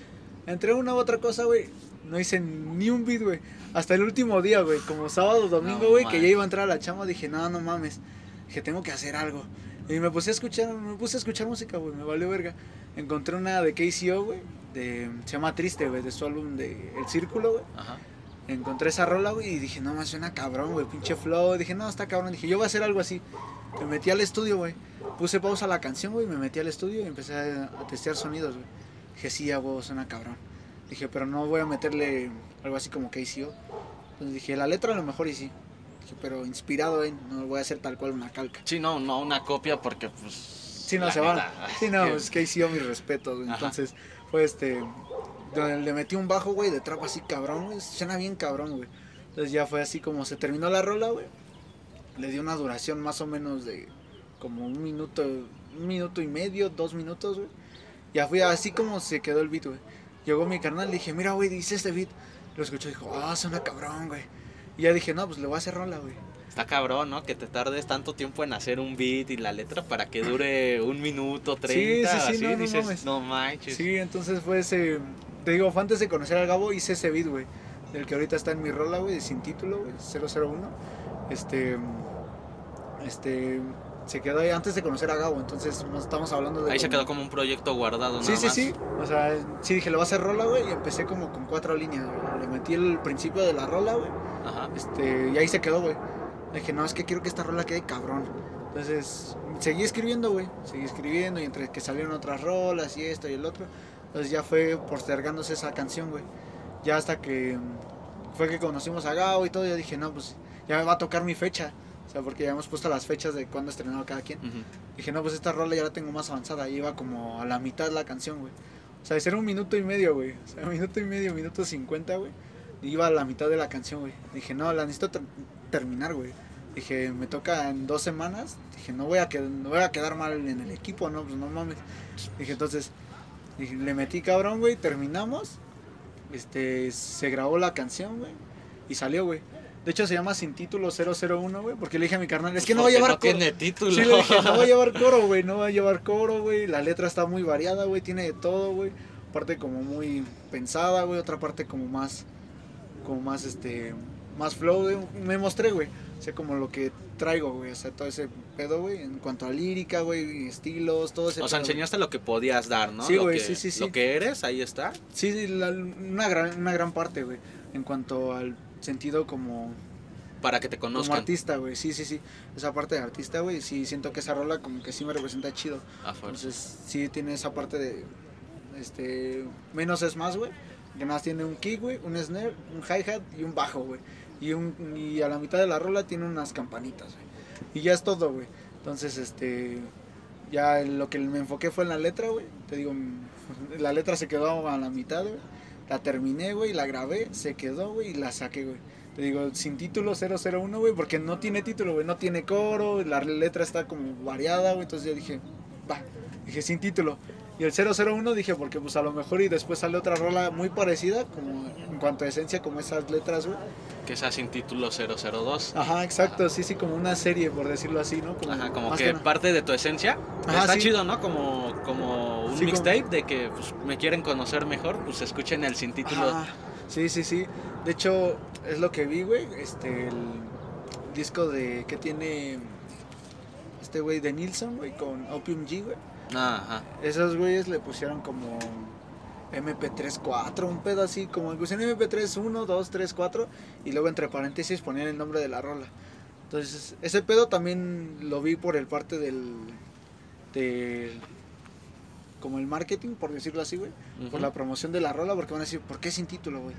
Entre una u otra cosa, güey, no hice ni un beat, güey. Hasta el último día, güey, como sábado, domingo, No güey, que ya iba a entrar a la chama, dije, no, no mames. Dije, tengo que hacer algo. Y me puse a escuchar, me puse a escuchar música, güey, me valió verga. Encontré una de KCO, güey, de, se llama Triste, güey, de su álbum de El Círculo, güey. Ajá. Encontré esa rola, güey, y dije, no, me suena cabrón, güey, pinche flow. Dije, no, está cabrón. Dije, yo voy a hacer algo así. Me metí al estudio, güey. Puse pausa a la canción, güey, me metí al estudio y empecé a, a testear sonidos, güey. Dije, sí, a huevo, suena cabrón. Dije, pero no voy a meterle algo así como KCO. Entonces dije, la letra a lo mejor y sí. Dije, pero inspirado, eh, no voy a hacer tal cual una calca. Sí, no, no una copia porque pues. Sí, no, se va. Sí, no, es KCO, mis respetos. Entonces, fue este. donde Le metí un bajo, güey, de trapo así cabrón, güey. Suena bien cabrón, güey. Entonces ya fue así como se terminó la rola, güey. Le di una duración más o menos de como un minuto, un minuto y medio, dos minutos, güey. Ya fue así como se quedó el beat, güey. Llegó mi carnal, le dije, mira, güey, dice este beat. Lo escuchó y dijo, ah, suena cabrón, güey. Y ya dije, no, pues le voy a hacer rola, güey. Está cabrón, ¿no? Que te tardes tanto tiempo en hacer un beat y la letra para que dure un minuto, treinta, sí, sí, así, no, no dices, mames. no manches. Sí, entonces fue ese. Te digo, fue antes de conocer al Gabo, hice ese beat, güey. el que ahorita está en mi rola, güey, sin título, güey, 001. Este, este, se quedó ahí antes de conocer a Gabo, entonces no estamos hablando de... Ahí se como- quedó como un proyecto guardado, Sí, nada sí, más. sí. O sea, sí dije, le voy a hacer rola, güey, y empecé como con cuatro líneas, güey. Le metí el principio de la rola, güey. Ajá. Este, y ahí se quedó, güey. Dije, no, es que quiero que esta rola quede cabrón. Entonces, seguí escribiendo, güey. Seguí escribiendo y entre que salieron otras rolas y esto y el otro. Entonces ya fue postergándose esa canción, güey. Ya hasta que fue que conocimos a Gao y todo, yo dije, no, pues ya me va a tocar mi fecha. O sea, porque ya hemos puesto las fechas de cuándo estrenado cada quien. Dije, no, pues esta rola ya la tengo más avanzada. Y iba como a la mitad de la canción, güey. O sea, de ser un minuto y medio, güey. O sea, un minuto y medio, minuto cincuenta, güey. Iba a la mitad de la canción, güey. Dije, no, la necesito ter- terminar, güey. Dije, me toca en dos semanas. Dije, no voy a, no voy a quedar mal en el equipo, no, pues no mames. Dije, entonces, dije, le metí cabrón, güey. Terminamos. Este, se grabó la canción, güey. Y salió, güey. De hecho, se llama Sin Título 001, güey. Porque le dije a mi carnal, es que no va a llevar no coro". tiene título. Sí, le dije, no va a llevar coro, güey, no va a llevar coro, güey. La letra está muy variada, güey, tiene de todo, güey. Parte como muy pensada, güey, otra parte como más, como más, este, más flow, güey. Me mostré, güey, o sea, como lo que traigo, güey, o sea, todo ese pedo, güey, en cuanto a lírica, güey, estilos, todo ese O sea, pedo, güey. enseñaste lo que podías dar, ¿no? Sí, Lo güey, que- sí, sí, sí. Lo que eres, ahí está. Sí, sí, la- una, gran, una gran parte, güey, en cuanto al sentido como Para que te como conozcan. artista, güey, sí, sí, sí. Esa parte de artista, güey, sí siento que esa rola como que sí me representa chido. Entonces, sí tiene esa parte de. Este. Menos es más, güey. Que más tiene un kick, güey, un snare, un hi-hat y un bajo, güey. Y, un, y a la mitad de la rola tiene unas campanitas, güey. Y ya es todo, güey. Entonces, este. Ya lo que me enfoqué fue en la letra, güey. Te digo, la letra se quedó a la mitad, güey. La terminé, güey, la grabé, se quedó, güey, y la saqué, güey. Te digo, sin título 001, güey, porque no tiene título, güey. No tiene coro, la letra está como variada, güey. Entonces yo dije, va, dije sin título. Y el 001 dije, porque pues a lo mejor y después sale otra rola muy parecida, como en cuanto a esencia, como esas letras, güey. Que sea sin título 002. Ajá, exacto, sí, sí, como una serie, por decirlo así, ¿no? Ajá, como que parte de tu esencia. Ajá, Está sí. chido, ¿no? Como, como un Sí, como- mixtape de que pues, me quieren conocer mejor, pues escuchen el sin título. Ajá, sí, sí, sí. De hecho, es lo que vi, güey. Este, el disco de que tiene este güey de Nilsson, güey, con Opium G, güey. Ajá. Esos güeyes le pusieron como MP3 4, un pedo así, como pusieron MP3 1, 2, 3, 4 y luego entre paréntesis ponían el nombre de la rola. Entonces, ese pedo también lo vi por el parte del del como el marketing, por decirlo así, güey, por la promoción de la rola, porque van a decir, ¿por qué sin título, güey?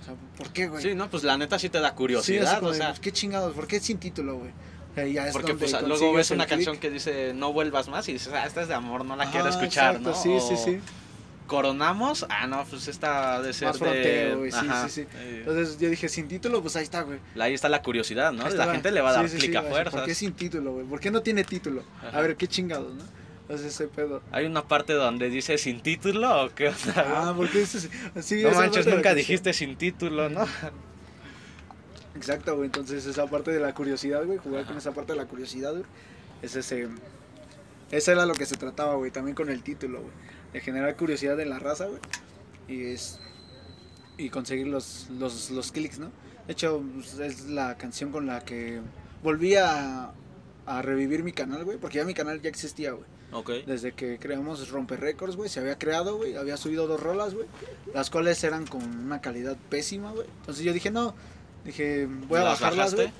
O sea, ¿por qué, güey? Sí, no, pues la neta sí te da Sí, curiosidad, como o sea. pues, ¿qué chingados? ¿Por qué sin título, güey? Ya es Porque pues luego ves una click. canción que dice no vuelvas más y dices, ah, esta es de amor, no la quiero Ajá, escuchar, exacto, ¿no? Sí, O sí, sí. Coronamos, ah, no, pues esta de ser Más de... fronteo, güey, sí, Ajá, sí, sí. eh, Entonces yo dije, sin título, pues ahí está, güey. ahí está la curiosidad, ¿no? Ahí La gente le va a dar sí, sí, clic sí, a. ¿Por qué sin título, güey? ¿Por qué no tiene título? Ajá. A ver, qué chingados, ¿no? Entonces ese pedo. Hay una parte donde dice sin título o qué onda, Ah, porque eso sí. sí, no manches, de nunca dijiste sin título, ¿no? Exacto, güey. Entonces esa parte de la curiosidad, güey. Jugar Ajá. con esa parte de la curiosidad, güey. Es ese. Esa era lo que se trataba, güey. También con el título, güey. De generar curiosidad en la raza, güey. Y es. Y conseguir los, los, los clics, ¿no? De hecho, pues, es la canción con la que volví a, a revivir mi canal, güey. Porque ya mi canal ya existía, güey. Ok. Desde que creamos Romper Records, güey, se había creado, güey, había subido dos rolas, güey, las cuales eran con una calidad pésima, güey. Entonces yo dije, no, dije, voy a ¿Las bajarlas, güey,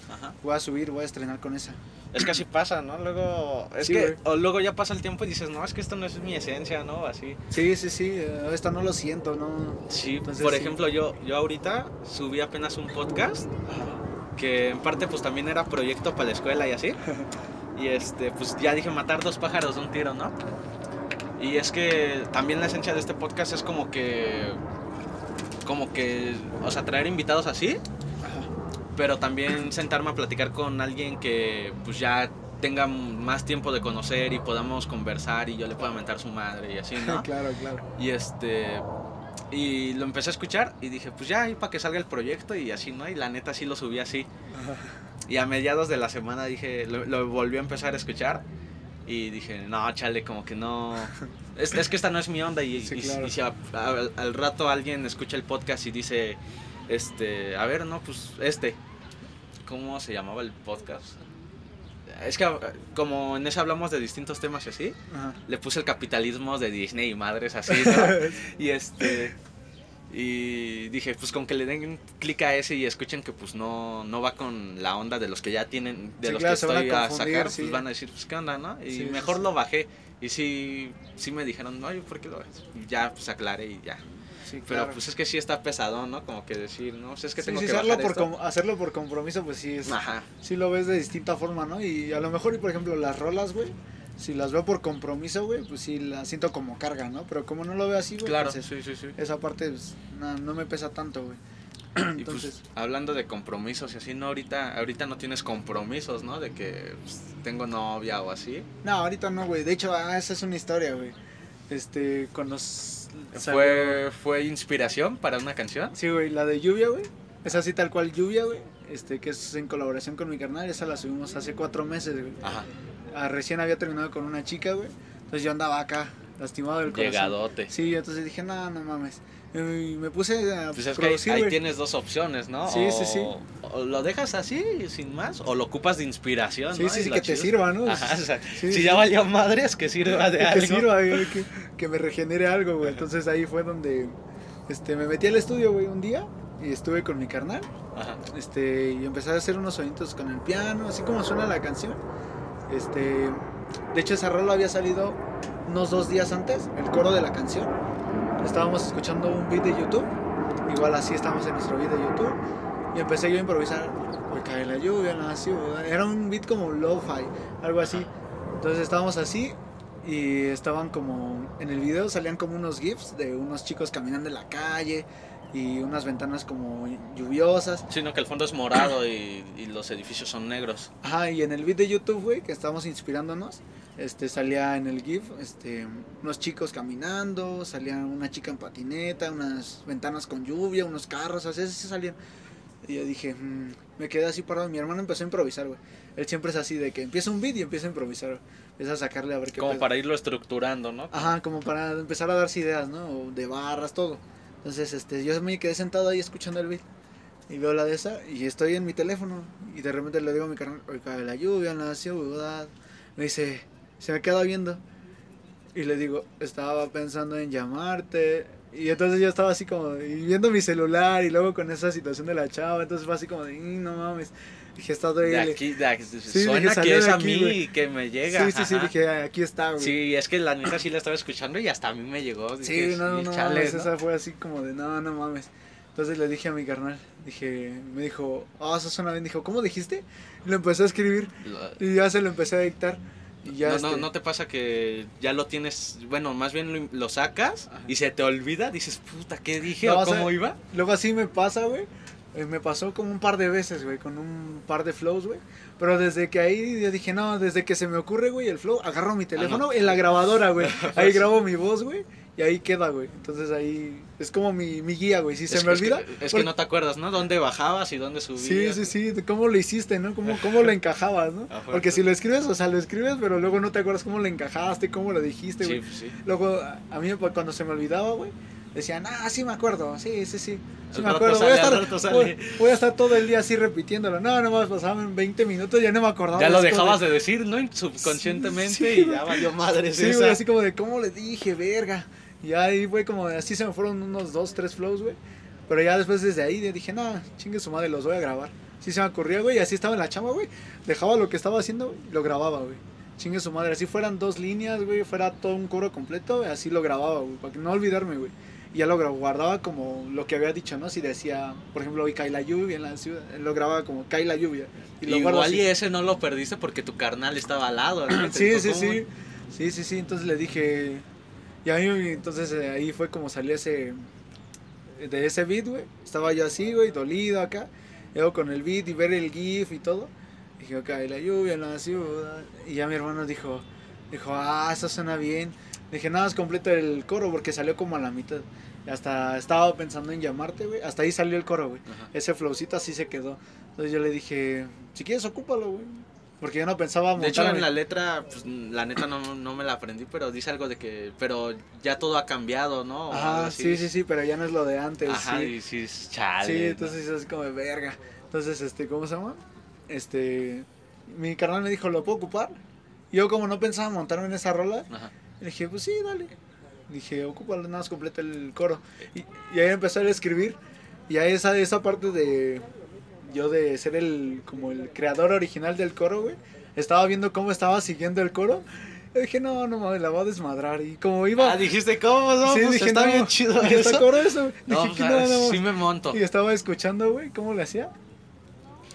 voy a subir, voy a estrenar con esa. Es que así pasa, ¿no? Luego, es Sí, que, güey. o luego ya pasa el tiempo y dices, no, es que esto no es mi esencia, ¿no? Así. Sí, sí, sí, eh, esta no lo siento, no. Sí, Entonces, por sí. ejemplo, yo, yo ahorita subí apenas un podcast que en parte pues también era proyecto para la escuela y así. Y este, pues ya dije matar dos pájaros de un tiro, ¿no? Y es que también la esencia de este podcast es como que, como que, o sea, traer invitados así, pero también sentarme a platicar con alguien que pues ya tenga más tiempo de conocer y podamos conversar y yo le pueda mentar su madre y así, ¿no? claro, claro. Y este. Y lo empecé a escuchar y dije, pues ya, ahí para que salga el proyecto y así, ¿no? Y la neta sí lo subí así. Y a mediados de la semana dije, lo, lo volví a empezar a escuchar y dije, no, chale, como que no. Es, es que esta no es mi onda y, Sí, y- claro. y si a- a- al rato alguien escucha el podcast y dice, Este, a ver, no, pues este. ¿Cómo se llamaba el podcast? Es que como en ese hablamos de distintos temas y así, Ajá. le puse el capitalismo de Disney y madres así, ¿no? y este y dije, pues con que le den clic a ese y escuchen que pues no, no va con la onda de los que ya tienen, de Sí, los claro, que a estoy a, confundir, sacar, sí. pues van a decir, pues qué onda, ¿no? Y Sí, mejor lo bajé. Y sí, sí me dijeron, oye, ¿por qué lo ves? Y ya pues aclaré y ya. Sí, Pero pues es que sí está pesado, ¿no? Como que decir, no, pues es que Sí, tengo sí, que hacerlo por, esto. hacerlo por compromiso, pues sí, es, Ajá. sí lo ves de distinta forma, ¿no? Y a lo mejor, y por ejemplo, las rolas, güey, si las veo por compromiso, güey, pues sí las siento como carga, ¿no? Pero como no lo veo así, güey, Claro, pues sí, sí, sí. esa parte pues, no, no me pesa tanto, güey. Y Entonces, pues hablando de compromisos y así, no, ahorita, ahorita no tienes compromisos, ¿no? De que pues, tengo novia o así. no, ahorita no, güey. De hecho, ah, esa es una historia, güey. Este, cuando s- salió- ¿Fue, ¿Fue inspiración para una canción? Sí, güey, la de lluvia, güey. Es así tal cual lluvia, güey. Este, que es en colaboración con mi carnal. Esa la subimos hace cuatro meses, güey. Ajá. Ah, recién había terminado con una chica, güey. Entonces yo andaba acá, lastimado del corazón. Llegadote. Sí, entonces dije, no, no mames. Y me puse a Pues es que ahí, tienes dos opciones, ¿no? Sí, o, sí, sí. O lo dejas así, sin más, o lo ocupas de inspiración, Sí, ¿no? sí, Y sí, que te sirva, ¿no? Ajá, o sea, Sí, si sí. ya valió madres, que sirva de que algo. sirva, que, que me regenere algo, güey. Entonces ahí fue donde este, me metí al estudio, güey, un día. Y estuve con mi carnal. Ajá. Este, y empecé a hacer unos sonitos con el piano, así como suena la canción. Este, de hecho esa rola había salido unos dos días antes, el coro de la canción. Estábamos escuchando un beat de YouTube, igual así estamos en nuestro beat de YouTube. Y empecé yo a improvisar, hoy cae la lluvia la ciudad. Era un beat como lo-fi, algo así. Entonces estábamos así y estaban como, en el video salían como unos gifs de unos chicos caminando en la calle y unas ventanas como lluviosas. Sino que el fondo es morado y, y los edificios son negros. Ajá, y en el beat de YouTube, güey, que estábamos inspirándonos, este, salía en el GIF, este, unos chicos caminando, salía una chica en patineta, unas ventanas con lluvia, unos carros, así, así salían. Y yo dije, "Mm", me quedé así parado, mi hermano empezó a improvisar, güey. Él siempre es así, de que empieza un beat y empieza a improvisar, empieza a sacarle a ver qué Como pedo. para irlo estructurando, ¿no? Ajá, como para empezar a darse ideas, ¿no? De barras, todo. Entonces, este, yo me quedé sentado ahí escuchando el beat. Y veo la de esa y estoy en mi teléfono. Y de repente le digo a mi carnal, la lluvia en la ciudad. Me dice, se me queda viendo. Y le digo, estaba pensando en llamarte. Y entonces yo estaba así como, viendo mi celular y luego con esa situación de la chava. Entonces fue así como, de, "Mm, no mames. Dije, está De doble. aquí, de aquí- dije, suena salió que es de a aquí, mí güey. y que me llega. Sí, sí, sí, ajá. dije, aquí está, güey. Sí, es que la neta sí la estaba escuchando y hasta a mí me llegó. Sí, dije, no, "Sí, no, chale, mames, ¿no?". esa fue así como de, no, no mames. Entonces le dije a mi carnal, dije, me dijo, ah, eso suena bien. Dijo, ¿cómo dijiste? Y lo empezó a escribir y ya se lo empecé a dictar. Y ya no, no, este, no te pasa que ya lo tienes, bueno, más bien lo, lo sacas Ajá. y se te olvida, dices, puta, ¿qué dije No, o cómo iba? Luego así me pasa, güey. Eh, me pasó como un par de veces, güey, con un par de flows, güey. Pero desde que ahí yo dije, no, desde que se me ocurre, güey, el flow, agarro mi teléfono no. en la grabadora, güey. Ahí grabo mi voz, güey. Y ahí queda, güey. Entonces ahí es como mi, mi guía, güey. Si se me olvida. Que, es que no te acuerdas, ¿no? ¿Dónde bajabas y dónde subías? Sí, sí, sí, cómo lo hiciste, ¿no? ¿Cómo, cómo lo encajabas, ¿no? Porque si lo escribes, o sea, lo escribes, pero luego no te acuerdas cómo lo encajaste, cómo lo dijiste, Sí, güey. pues sí. Luego, a mí pues, cuando se me olvidaba, güey, decían, ah, sí me acuerdo, sí, sí, sí. Sí me acuerdo, voy, a estar, voy, voy a estar todo el día así repitiéndolo. No, no más pasaban 20 minutos, ya no me acordaba. Ya lo dejabas de decir, ¿no? Subconscientemente Sí, y ya valió madre Sí, güey, así como de, ¿cómo le dije, verga? Y ahí fue como, así se me fueron unos dos, tres flows, güey. Pero ya después desde ahí dije, nada, chingue su madre, los voy a grabar. Sí se me ocurría, güey, y así estaba en la chamba, güey. Dejaba lo que estaba haciendo, güey, y lo grababa, güey. Chingue su madre, así fueran dos líneas, güey, fuera todo un coro completo, güey, así lo grababa, güey, para que no olvidarme, güey. Y ya lo guardaba como lo que había dicho, ¿no? Si decía, por ejemplo, hoy cae la lluvia en la ciudad, lo grababa como cae la lluvia. Y lo Igual y ese no lo perdiste porque tu carnal estaba al lado. ¿no? Sí, sí, sí. Sí, sí, sí. Entonces le dije. Y a mí, entonces eh, ahí fue como salió ese. De ese beat, güey. Estaba yo así, güey, dolido acá. Luego con el beat y ver el GIF y todo. Dije, ok, la lluvia en la ciudad. Y ya mi hermano dijo, dijo, ah, eso suena bien. Dije, nada más completo el coro porque salió como a la mitad. Y hasta estaba pensando en llamarte, güey. Hasta ahí salió el coro, güey. Ese flowcito así se quedó. Entonces yo le dije, si quieres, ocúpalo, güey. Porque yo no pensaba De hecho, en la letra, pues, la neta no, no me la aprendí, pero dice algo de que, pero ya todo ha cambiado, ¿no? Así. sí, sí, sí, pero ya no es lo de antes. Ajá, sí. y sí, es chale. Sí, entonces es como de verga. Entonces, este, ¿cómo se llama? Este, mi carnal me dijo, ¿lo puedo ocupar? Yo como no pensaba montarme en esa rola, Ajá. le dije, pues sí, dale. Dije, ocúpalo, nada más completa el coro. Y, y ahí empezó a escribir. Y ahí esa, esa parte de yo de ser el como el creador original del coro, güey. Estaba viendo cómo estaba siguiendo el coro. Y dije, no, no mames, la voy a desmadrar. Y como iba... Ah, dijiste, ¿cómo? No, sí, pues, dije, está no, bien chido está eso. coro eso. No, dije, pues, que no, no, sí me monto. y estaba escuchando, güey, cómo le hacía.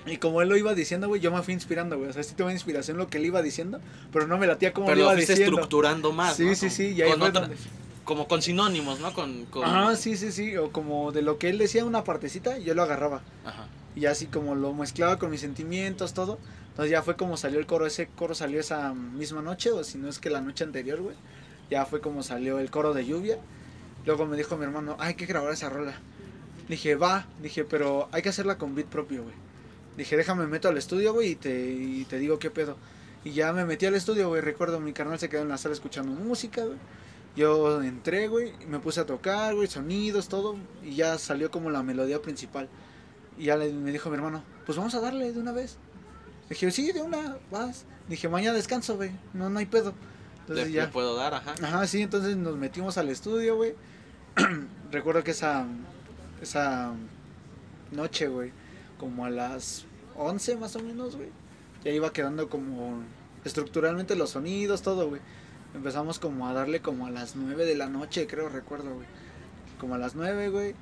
Y como él lo iba diciendo, güey, yo me fui inspirando, güey. O sea, sí tuve inspiración lo que él iba diciendo, pero no me latía como Pero lo iba fuiste diciendo. estructurando más, Sí, ¿no? sí, sí, y ahí con otra- donde- Como con sinónimos, ¿no? Con, con... Ajá, sí, sí, sí. O como de lo que él decía una partecita, yo lo agarraba. Ajá. Y así como lo mezclaba con mis sentimientos, todo. Entonces ya fue como salió el coro. Ese coro salió esa misma noche, o si no es que la noche anterior, güey. Ya fue como salió el coro de lluvia. Luego me dijo mi hermano, "Ah, hay que grabar esa rola. Dije, va. Dije, pero hay que hacerla con beat propio, güey. Dije, déjame meto al estudio, güey, y te, y te digo qué pedo. Y ya me metí al estudio, güey. Recuerdo, mi carnal se quedó en la sala escuchando música, güey. Yo entré, güey, me puse a tocar, güey, sonidos, todo. Y ya salió como la melodía principal. Y ya le- me dijo mi hermano, pues vamos a darle de una vez. Dije, sí, de una, vas. Dije, mañana descanso, güey. No, no hay pedo. Entonces Le, ya. le puedo dar, ajá. Ajá, sí, entonces nos metimos al estudio, güey. Recuerdo que esa, esa noche, güey, como a las 11 más o menos, güey, ya iba quedando como estructuralmente los sonidos, todo, güey. Empezamos como a darle como a las 9 de la noche, creo, recuerdo, güey. Como a las 9, güey.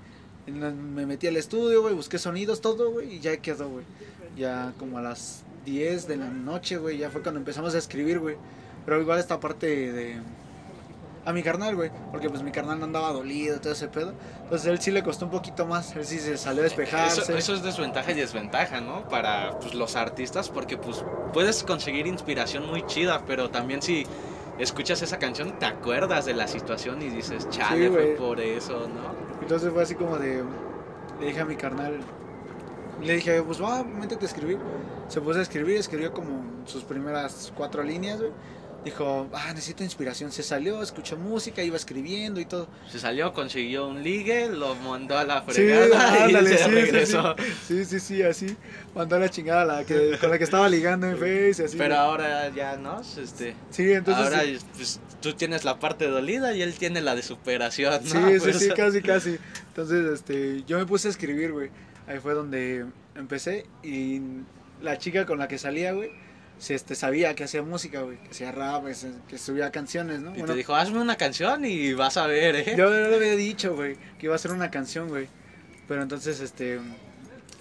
Me metí al estudio, güey, busqué sonidos, todo, güey, y ya quedó, güey. Ya como a las 10 de la noche, güey, ya fue cuando empezamos a escribir, güey. Pero igual esta parte de... A mi carnal, güey, porque pues mi carnal no andaba dolido, todo ese pedo. Entonces a él sí le costó un poquito más, él sí se salió a despejarse. Eso, eso es desventaja y desventaja, ¿no? Para pues, los artistas, porque pues puedes conseguir inspiración muy chida, pero también si escuchas esa canción te acuerdas de la situación y dices, chale, Sí, fue por eso, ¿no? Entonces fue así como de. Le dije a mi carnal. Le dije, pues va, métete a escribir. Se puso a escribir, escribió como sus primeras cuatro líneas, güey. Dijo, ah, necesito inspiración. Se salió, escuchó música, iba escribiendo y todo. Se salió, consiguió un ligue, lo mandó a la Sí, fregada y ándale, se sí, sí, regresó. Sí, sí, sí, así. Mandó a la chingada la que, con la que estaba ligando en Face y así. Pero ahora ya no, este, Sí, entonces. ahora sí. pues, tú tienes la parte dolida y él tiene la de superación, Sí, ¿no? sí, Pues, sí, casi, casi. Entonces, este, yo me puse a escribir, güey. Ahí fue donde empecé y la chica con la que salía, güey, se, este, sabía que hacía música, güey, que hacía rap, que subía canciones, ¿no? Y Bueno, te dijo, hazme una canción y vas a ver, ¿eh? yo le había dicho, güey, que iba a ser una canción, güey. Pero entonces, este,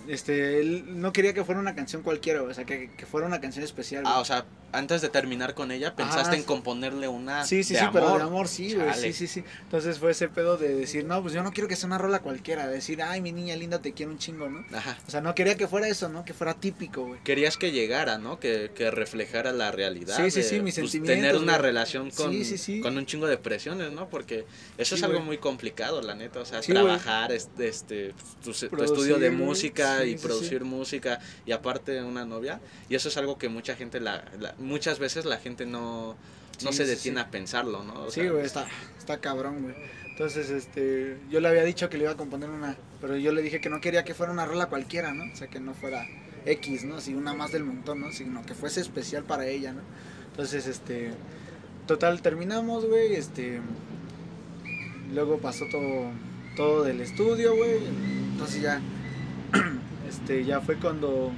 este, él no quería que fuera una canción cualquiera, güey, o sea, que, que fuera una canción especial. Ah, güey. o sea, antes de terminar con ella, pensaste Ah, en componerle una Sí, sí, de sí, amor. pero de amor sí, güey, sí, sí, sí. Entonces fue ese pedo de decir, no, pues yo no quiero que sea una rola cualquiera, de decir, ay, mi niña linda, te quiero un chingo, ¿no? Ajá. O sea, no quería que fuera eso, ¿no? Que fuera típico, güey. Querías que llegara, ¿no? Que, que reflejara la realidad. Sí, sí, de, sí, mis pues, sentimientos, Tener una relación con, Sí, sí, sí. con un chingo de presiones, ¿no? Porque eso es algo muy complicado, la neta. O sea, trabajar, este, este, tu, estudio de música y producir música y aparte una novia. Y eso es algo que mucha gente, la, la- muchas veces la gente no, no Sí, se detiene sí. a pensarlo, ¿no? O Sí, sea, güey, está, está cabrón, güey. Entonces, este, yo le había dicho que le iba a componer una, pero yo le dije que no quería que fuera una rola cualquiera, ¿no? O sea, que no fuera X, ¿no? Así una más del montón, ¿no? Sino que fuese especial para ella, ¿no? Entonces, este, total, terminamos, güey, este, luego pasó todo, todo del estudio, güey, entonces ya, este, ya fue cuando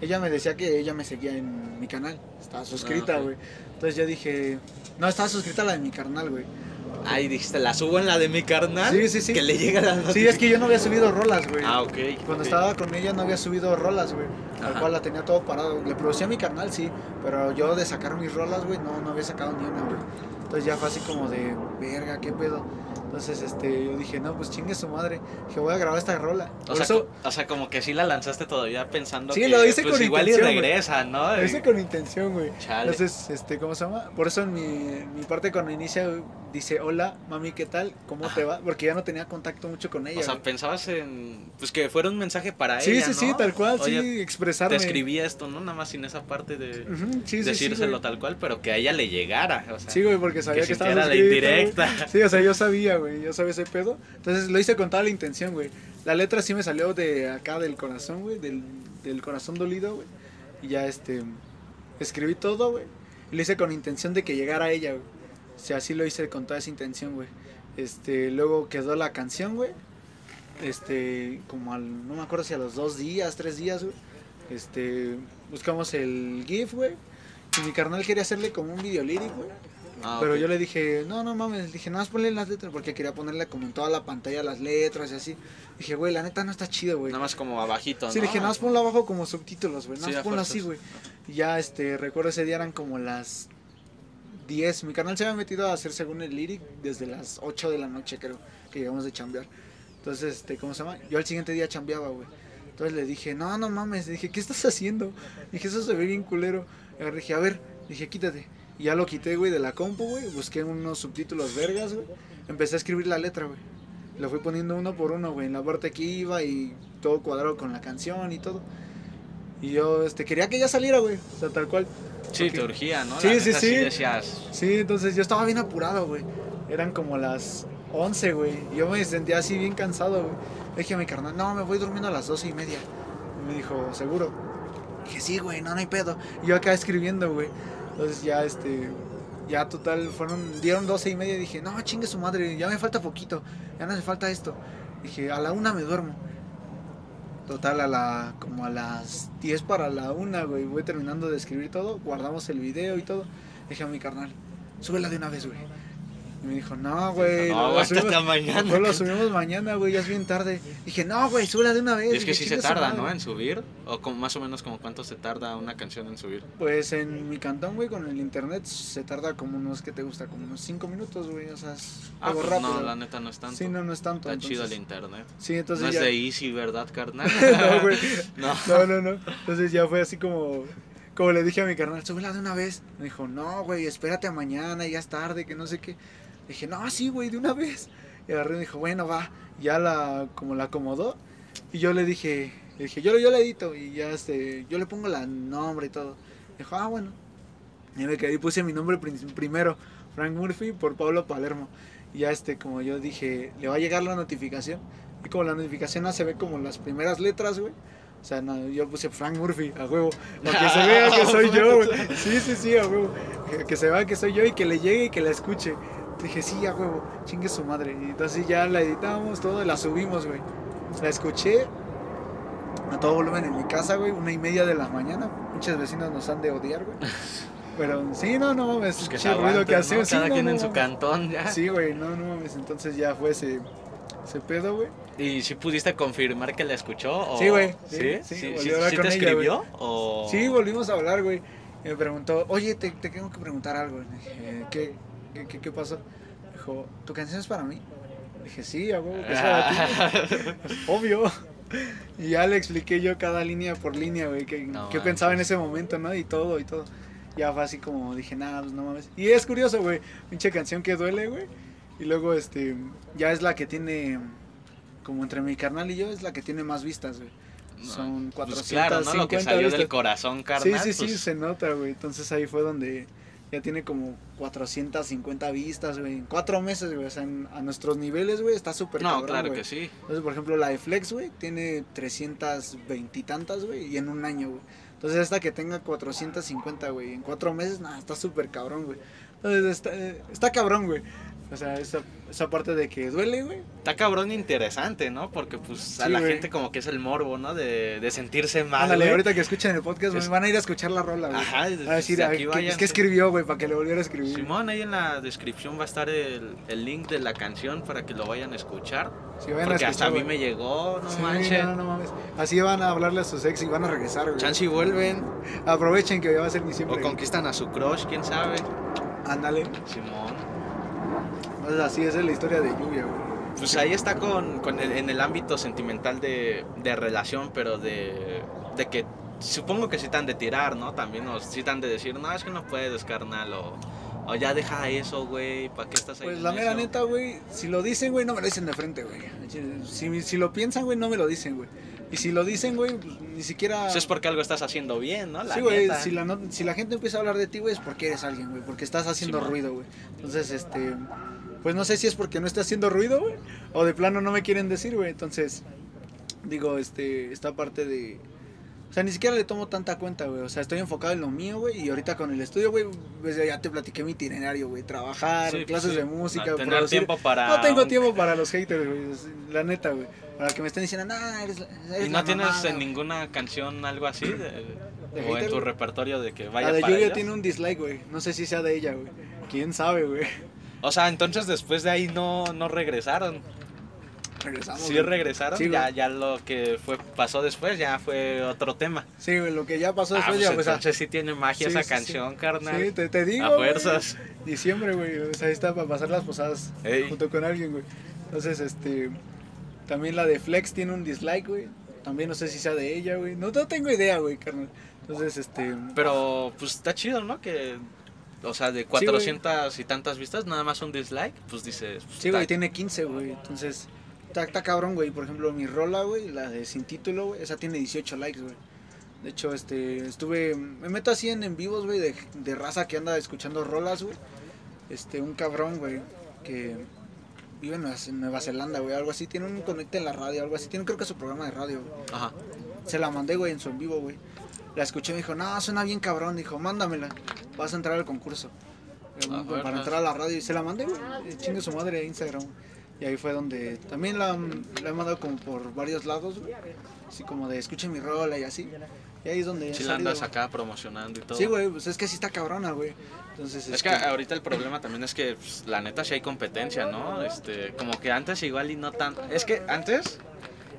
ella me decía que ella me seguía en mi canal, estaba suscrita, Ah, ok. güey. Entonces yo dije, no, estaba suscrita a la de mi carnal, güey. Ay, dijiste, la subo en la de mi carnal. Sí, sí, sí. Que le llega la Sí, es que yo no había subido rolas, güey. Ah, ok. Cuando estaba con ella no había subido rolas, güey. Al Ajá. cual la tenía todo parado. Le producía a mi carnal, sí. Pero yo de sacar mis rolas, güey, no, no había sacado ni una, güey. Entonces ya fue así como de, verga, qué pedo. Entonces, este, yo dije, no, pues chingue su madre. Dije, voy a grabar esta rola. O sea, eso, o sea, como que sí la lanzaste todavía pensando Sí, que lo hice pues con igual intención, y regresa, ¿no? lo hice con intención, güey. Entonces, este, ¿cómo se llama? Por eso en mi, mi parte cuando inicia dice, hola, mami, ¿qué tal? ¿Cómo Ajá. te va? Porque ya no tenía contacto mucho con ella. o sea, pensabas en pues que fuera un mensaje para Sí, ella, sí, ¿no? sí, tal cual, Oye, sí, expresarme. te escribí esto, ¿no? Nada más sin esa parte de sí, sí, sí, decírselo tal cual, pero que a ella le llegara. O sea, Sí, güey, porque sabía que, que estaba la indirecta. Sí, o sea, yo sabía, güey, yo sabía ese pedo. Entonces lo hice con toda la intención, güey. La letra sí me salió de acá del corazón, güey, del, del corazón dolido, güey. Y ya, este, escribí todo, güey. Lo hice con intención de que llegara a ella, güey. Así lo hice con toda esa intención, güey. Este, luego quedó la canción, güey. Este, como al, no me acuerdo si a los dos días, tres días. Este, buscamos el GIF, güey. Y mi carnal quería hacerle como un video güey. Ah, Pero yo le dije, no, no mames, le dije, nada más ponle las letras, porque quería ponerle como en toda la pantalla las letras y así. Dije, güey, la neta no está chido, güey. Nada más como abajito, Sí, ¿no? le dije, nada más ponlo abajo como subtítulos, güey. Nada Sí, más ponlo así, güey. Y ya, este, recuerdo ese día eran como las 10. Mi canal se había metido a hacer según el lyric desde las 8 de la noche, creo, que llegamos de chambear. Entonces, este, ¿cómo se llama? Yo al siguiente día chambeaba, güey. Entonces le dije, no, no mames. Le dije, ¿qué estás haciendo? Dije, eso se ve bien culero. Y dije, a ver, dije, quítate. Y ya lo quité, güey, de la compu, güey. Busqué unos subtítulos vergas, güey. Empecé a escribir la letra, güey. Lo fui poniendo uno por uno, güey, en la parte que iba y todo cuadrado con la canción y todo. Y yo, este, quería que ya saliera, güey. O sea, tal cual. Sí, Porque- te urgía, ¿no? Sí, La sí, sí. decías, Sí, entonces yo estaba bien apurado, güey. Eran como las 11, güey. y Yo me sentía así bien cansado, güey. Le dije a mi carnal, no, me voy durmiendo a las 12 y media. Y me dijo, ¿seguro? Dije, sí, güey, no, no hay pedo. Y yo acá escribiendo, güey. Entonces ya, este, ya total, fueron, dieron 12 y media y dije, no, chingue su madre, ya me falta poquito. Ya no hace falta esto. Dije, a la una me duermo. Total, a la, como a las 10 para la una, güey. Voy terminando de escribir todo, guardamos el video y todo. Dije a mi carnal, súbela de una vez, güey. Y me dijo, no, güey. no, lo subimos- a mañana. mejor lo subimos mañana, güey, ya es bien tarde. Dije, no, güey, súbela de una vez. Y es que sí se "Chingue su tarda, madre". ¿no? En subir. O como, más o menos como cuánto se tarda una canción en subir. Pues en mi cantón, güey, con el internet se tarda como unos, ¿qué te gusta? Como unos 5 minutos, güey. O sea, es Ah, algo pues rápido. no, la neta no es tanto. Sí, no, no es tanto. Está chido el internet. Sí, entonces no es de easy, ¿verdad, carnal? no, güey. No. No, no, no. Entonces ya fue así como, como le dije a mi carnal, súbela de una vez. Me dijo, no, güey, espérate a mañana, ya es tarde, que no sé qué. Dije, no, sí, güey, de una vez. Y agarré y me dijo, bueno, va. Ya la, como la acomodó. Y yo le dije, le dije, yo, yo la edito y ya este, yo le pongo la nombre y todo. Dijo, ah, bueno. Y me quedé y puse mi nombre primero, Frank Murphy, por Pablo Palermo. Y ya este, como yo dije, le va a llegar la notificación. Y como la notificación no se ve como las primeras letras, güey. O sea, no, yo puse Frank Murphy, a huevo. Para que se vea que soy yo, güey. Sí, sí, sí, a huevo. Que se vea que soy yo y que le llegue y que la escuche. Dije, sí, a huevo, chingue su madre. Y entonces ya la editamos todo y la subimos, güey. La escuché a todo volumen en mi casa, güey, una y media de la mañana. Muchos vecinos nos han de odiar, güey. Pero sí, no, no mames, Pues que ruido que ¿no? hace. sí, Cada no, quien no en su cantón ya. Sí, güey, no, no mames. Entonces ya fue ese, ese pedo, güey. ¿Y si pudiste confirmar que la escuchó? O... Sí, güey. ¿Sí? Sí, ¿Sí? sí, ¿Sí, sí te ella, escribió? O... Sí, volvimos a hablar, güey. Y me preguntó, oye, te, te tengo que preguntar algo. Le dije, ¿qué, qué, qué, qué pasó? Dijo, ¿tu canción es para mí? Dije, sí, huevo, que es para ti. Pues, Obvio. Y ya le expliqué yo cada línea por línea, güey, qué, No qué pensaba en ese momento, ¿no? Y todo, y todo. Ya fue así como dije, nada, pues no mames. Y es curioso, güey, pinche canción que duele, güey. Y luego, este, ya es la que tiene, como entre mi carnal y yo, es la que tiene más vistas, güey. No, Son pues 450 claro, ¿no? Lo que salió del vistas. corazón, carnal. Sí, sí, sí, pues, se nota, güey. Entonces ahí fue donde ya tiene como 450 vistas, güey. En cuatro meses, güey. O sea, en- a nuestros niveles, güey, está súper No, cabrón, claro güey. que sí. Entonces, por ejemplo, la de Flex, güey, tiene 320 y tantas, güey, y en un año, güey. Entonces, esta que tenga 450, güey, en cuatro meses, nada, está súper cabrón, güey. Entonces, está, eh, está cabrón, güey. O sea, esa, esa parte de que duele, güey. Está cabrón interesante, ¿no? Porque pues a Sí, la güey. gente como que es el morbo, ¿no? De, de sentirse mal. Ándale, güey. ahorita que escuchen el podcast, Es- van a ir a escuchar la rola, güey. Ajá, A decir, de a ¿qué- vayan. es que escribió, güey, para que le volviera a escribir. Simón, ahí en la descripción va a estar el, el link de la canción para que lo vayan a escuchar. Si vayan Porque a hasta a escuchar, mí me llegó, no Sí, manches. no, no mames. Así van a hablarle a sus ex y van a regresar, güey. Chance y vuelven. Aprovechen que va a ser mi O siempre. conquistan a su crush, quién sabe. Ándale. Simón. Entonces así esa es la historia de lluvia, güey. Pues ahí está con, con el- en el ámbito sentimental de, de relación, pero de, de que supongo que sí te han de tirar, ¿no? También, o sí de decir, no, es que no puedes, carnal, o, o ya deja eso, güey, ¿para qué estás ahí? Pues la mera eso?" neta, güey, si lo dicen, güey, no me lo dicen de frente, güey. Si, si lo piensan, güey, no me lo dicen, güey. Y si lo dicen, güey, pues ni siquiera... Eso es porque algo estás haciendo bien, ¿no? La sí, güey, si la, no- si la gente empieza a hablar de ti, güey, es porque eres alguien, güey, porque estás haciendo ruido, güey. Entonces, este, pues no sé si es porque no estás haciendo ruido, güey, o de plano no me quieren decir, güey. Entonces, digo, este, esta parte de... O sea, ni siquiera le tomo tanta cuenta, güey. O sea, estoy enfocado en lo mío, güey. Y ahorita con el estudio, güey, pues ya te platiqué mi itinerario, güey. Trabajar, Sí, clases sí. de música, A tener producir. tiempo para No tengo tiempo para los haters, güey. La neta, güey. Para que me estén diciendo, nah, eres, eres ¿Y la no tienes mamada, en güey". ninguna canción algo así? de- ¿De o en hater, tu güey? repertorio de que vaya La de para tiene un dislike, güey. No sé si sea de ella, güey. ¿Quién sabe, güey? O sea, entonces después de ahí no, no regresaron. Regresamos. Sí güey. regresaron, Sí, güey. ya, ya lo que fue pasó después ya fue otro tema. Sí, güey, lo que ya pasó Ah, después pues ya, pues, ah, entonces sí tiene magia Sí, esa sí, canción, carnal. Sí, te, te digo. A güey. fuerzas. Diciembre, güey. O sea, ahí está para pasar las posadas Ey. junto con alguien, güey. Entonces, este. También la de Flex tiene un dislike, güey. También no sé si sea de ella, güey. No, no tengo idea, güey, carnal. Entonces, este. Pero pues está chido, ¿no? Que, o sea, de 400 y tantas vistas, nada más un dislike, pues dices... pues, Sí, güey, tiene 15, güey. Entonces, está, cabrón, güey. Por ejemplo, mi rola, güey, la de sin título, güey, esa tiene 18 likes, güey. De hecho, este, estuve, me meto así en en vivos, güey, de, de raza que anda escuchando rolas, güey. Este, un cabrón, güey, que vive en Nueva, en Nueva Zelanda, güey, algo así. Tiene un conecte en la radio, algo así. Tiene, creo que su programa de radio, güey. Ajá. Se la mandé, güey, en su en vivo, güey. La escuché y me dijo, no, suena bien cabrón. Dijo, mándamela. Vas a entrar al concurso. Ah, para entrar a la radio. Y se la mandé, Chingue su madre a Instagram. Y ahí fue donde también la, la he mandado como por varios lados, güey. Así como de escuche mi rola y así. Y ahí es donde. Si la andas acá promocionando y todo. Sí, güey, pues es que sí está cabrona, güey. Entonces, Es que este, ahorita el problema también es que pues, la neta sí hay competencia, ¿no? Este, como que antes igual y no tan... Es que antes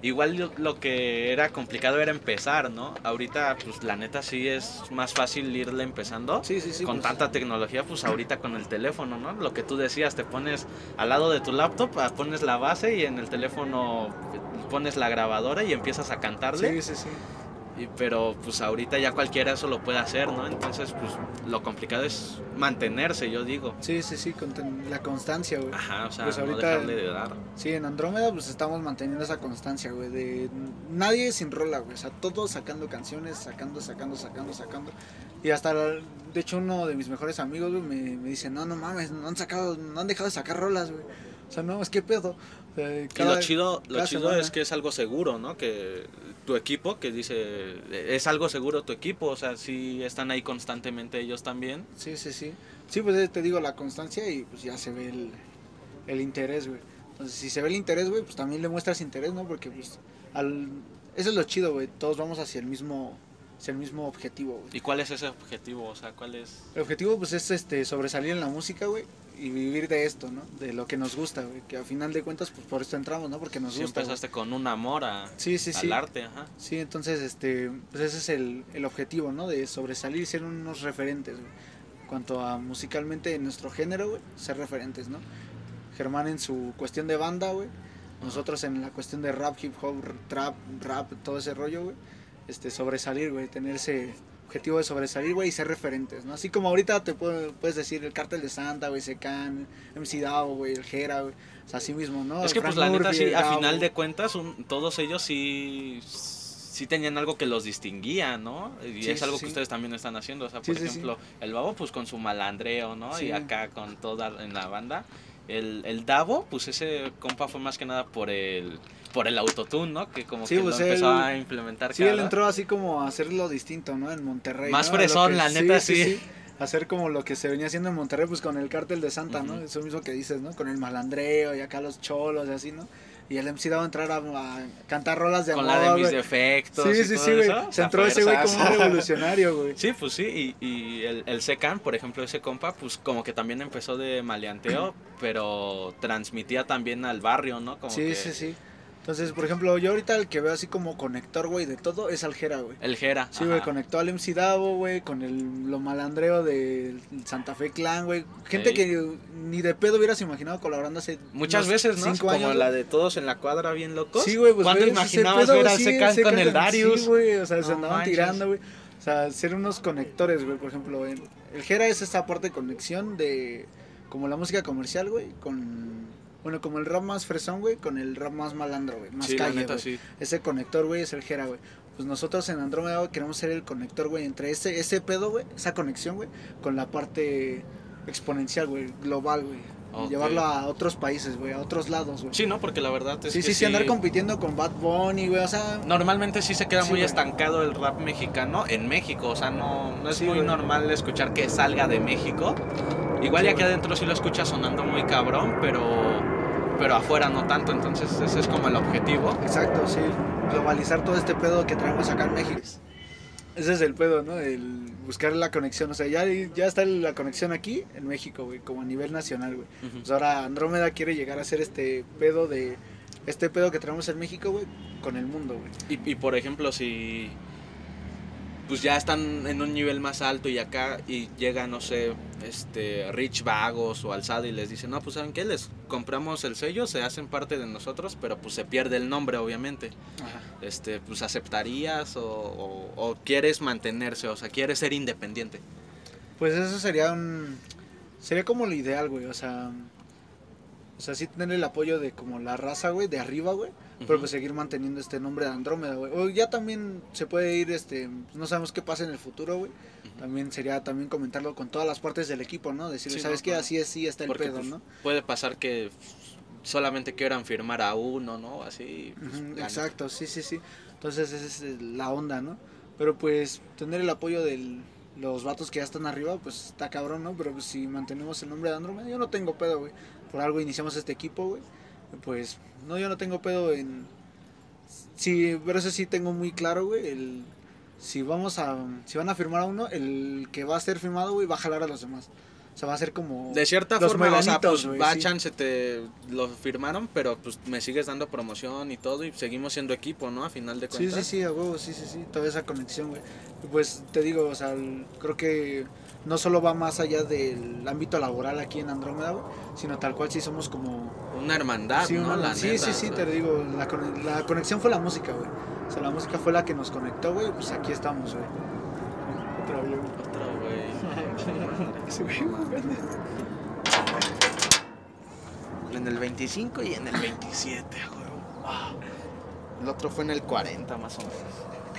igual lo, lo que era complicado era empezar, ¿no? Ahorita pues la neta sí es más fácil irle empezando. Sí, sí, sí. con pues, tanta tecnología, pues ahorita con el teléfono, ¿no? Lo que tú decías, te pones al lado de tu laptop, ah, pones la base y en el teléfono pones la grabadora y empiezas a cantarle. Sí, sí, sí. Y- pero pues ahorita ya cualquiera eso lo puede hacer, ¿no? Entonces, pues lo complicado es mantenerse, yo digo. Sí, sí, sí, con la constancia, güey. Ajá, o sea, Pues no ahorita- dejarle de dar. Sí, en Andrómeda pues estamos manteniendo esa constancia, güey, de nadie sin rola, güey, o sea, todos sacando canciones, sacando, sacando, sacando, sacando. Y hasta, la- de hecho, uno de mis mejores amigos, güey, me, me dice, no, no mames, no han sacado, no han dejado de sacar rolas, güey. O sea, no, es que pedo. Y lo chido, lo chido semana. es que es algo seguro, ¿no? Que tu equipo, que dice, es algo seguro tu equipo, o sea, sí están ahí constantemente ellos también. Sí, sí, sí. Sí, pues eh, te digo la constancia y pues ya se ve el, el interés, güey. Entonces, si se ve el interés, güey, pues también le muestras interés, ¿no? Porque pues al... eso es lo chido, güey. Todos vamos hacia el mismo hacia el mismo objetivo, güey. ¿Y cuál es ese objetivo? O sea, ¿cuál es...? El objetivo pues es este sobresalir en la música, güey, y vivir de esto, ¿no? De lo que nos gusta, güey, que a final de cuentas pues por esto entramos, ¿no? Porque nos Si gusta. güey. empezaste con un amor a, Sí, sí, al sí. arte, ajá. Sí, entonces este pues ese es el, el objetivo, ¿no? De sobresalir y ser unos referentes, güey. En cuanto a musicalmente en nuestro género, güey, ser referentes, ¿no? Germán en su cuestión de banda, güey. Nosotros en la cuestión de rap, hip hop, trap, rap, todo ese rollo, güey. Este, sobresalir, güey, tener ese objetivo de sobresalir, güey, y ser referentes, ¿no? Así como ahorita te puedo- puedes decir el Cártel de Santa, güey, Secan, MC Dao, güey, el Jera, güey. O sea, así mismo, ¿no? es que Frank pues la neta Murphy, sí, el a final de cuentas, un- todos ellos sí, sí tenían algo que los distinguía, ¿no? Y Sí, es sí, algo sí. que ustedes también están haciendo. O sea, Sí, por sí, sí. ejemplo, el Babo pues con su malandreo, ¿no? Sí. Y acá con toda en la banda. El, el Davo, pues ese compa fue más que nada por el por el autotune, ¿no? Que como Sí, que pues, lo empezó él- a implementar Sí, cada- él entró así como a hacerlo distinto, ¿no? En Monterrey. Más fresón, que- la neta, sí. Hacer como lo que se venía haciendo en Monterrey, pues con el cártel de Santa, ¿no? Eso mismo que dices, ¿no? Con el malandreo y acá los cholos y así, ¿no? Y el MC daba a entrar a, a cantar rolas de con amor, la de mis defectos. Sí, y sí, todo sí, güey. Se entró ese güey como un revolucionario, güey. Sí, pues sí, y, y el, el Secan, por ejemplo, ese compa, pues como que también empezó de maleanteo, pero transmitía también al barrio, ¿no? Como Sí, que sí, sí. Entonces, por ejemplo, yo ahorita el que veo así como conector, güey, de todo es Aljera, güey. El Jera. Sí, güey, conectó al MC Davo, güey, con el, lo malandreo del Santa Fe Clan, güey. Gente que ni de pedo hubieras imaginado colaborando hace Muchas veces, ¿no? cinco Como años, la de todos en la cuadra bien locos. Sí, güey, pues ¿Cuándo imaginabas pedo, ver Secan ese con el Darius? Sí, güey, o sea, se andaban manches. tirando, güey. O sea, ser unos conectores, güey, por ejemplo. El, el Jera es esta parte de conexión de como la música comercial, güey, con bueno, como el rap más fresón, güey, con el rap más malandro, güey, más sí, la calle, neta, güey. sí. Ese conector, güey, es el Jera, güey. Pues nosotros en Andrómeda, güey, queremos ser el conector, güey, entre ese, ese pedo, güey, esa conexión, güey, con la parte exponencial, güey, global, güey. Llevarlo a otros países, güey, a otros lados, güey. Sí, ¿no? Porque la verdad es Sí, que sí, sí, andar compitiendo con Bad Bunny, güey, o sea... Normalmente sí se queda Sí, muy güey. estancado el rap mexicano en México, o sea, no, no es Sí, muy güey. normal escuchar que salga de México. Igual Sí, y aquí güey. adentro sí lo escuchas sonando muy cabrón, pero, pero afuera no tanto, entonces ese es como el objetivo. Exacto, sí. Globalizar todo este pedo que traemos acá en México. Ese es el pedo, ¿no? El buscar la conexión. O sea, ya, ya está la conexión aquí en México, güey, como a nivel nacional, güey. Pues ahora Andrómeda quiere llegar a hacer este pedo de. Este pedo que traemos en México, güey, con el mundo, güey. Y, y, por ejemplo, si pues ya están en un nivel más alto y acá y llega, no sé, este Rich Vagos o Alzada y les dicen, no, pues ¿saben qué? Les compramos el sello, se hacen parte de nosotros, pero pues se pierde el nombre, obviamente. Ajá. Este, pues aceptarías o, o- o quieres mantenerse, o sea, quieres ser independiente. Pues eso sería un. Sería como lo ideal, güey. O sea. O sea, sí tener el apoyo de como la raza, güey, de arriba, güey. Pero pues seguir manteniendo este nombre de Andrómeda, güey. O ya también se puede ir, este, no sabemos qué pasa en el futuro, güey. También sería también comentarlo con todas las partes del equipo, ¿no? Decirle, Sí, ¿sabes no, qué? claro. Así es, sí, está el Porque, pedo, pues, ¿no? Puede pasar que solamente quieran firmar a uno, ¿no? Así. pues, exacto, sí, sí, sí. Entonces esa es eh, la onda, ¿no? Pero pues tener el apoyo de los vatos que ya están arriba, pues está cabrón, ¿no? Pero pues, si mantenemos el nombre de Andrómeda, yo no tengo pedo, güey. Por algo iniciamos este equipo, güey. Pues no, yo no tengo pedo en... Sí, pero eso sí tengo muy claro, güey, el... Si vamos a... Si van a firmar a uno, el que va a ser firmado, güey, va a jalar a los demás. O sea, va a ser como... De cierta Los forma, o sea, pues güey, va sí. chance te lo firmaron, pero pues me sigues dando promoción y todo y seguimos siendo equipo, ¿no? A final de Sí, cuentas. sí, sí, a huevo, sí, sí, sí, toda esa conexión, güey. Pues te digo, o sea, el- creo que no solo va más allá del ámbito laboral aquí en Andrómeda, sino tal cual sí somos como... Una hermandad, sí, ¿no? una- La sí, neta, sí, sí, te digo, la, con- la conexión fue la música, güey. O sea, la música fue la que nos conectó, güey, pues aquí estamos, güey. Otra vez, güey. Otro, güey. En el 25 y en el 27, güey. El otro fue en el 40, más o menos.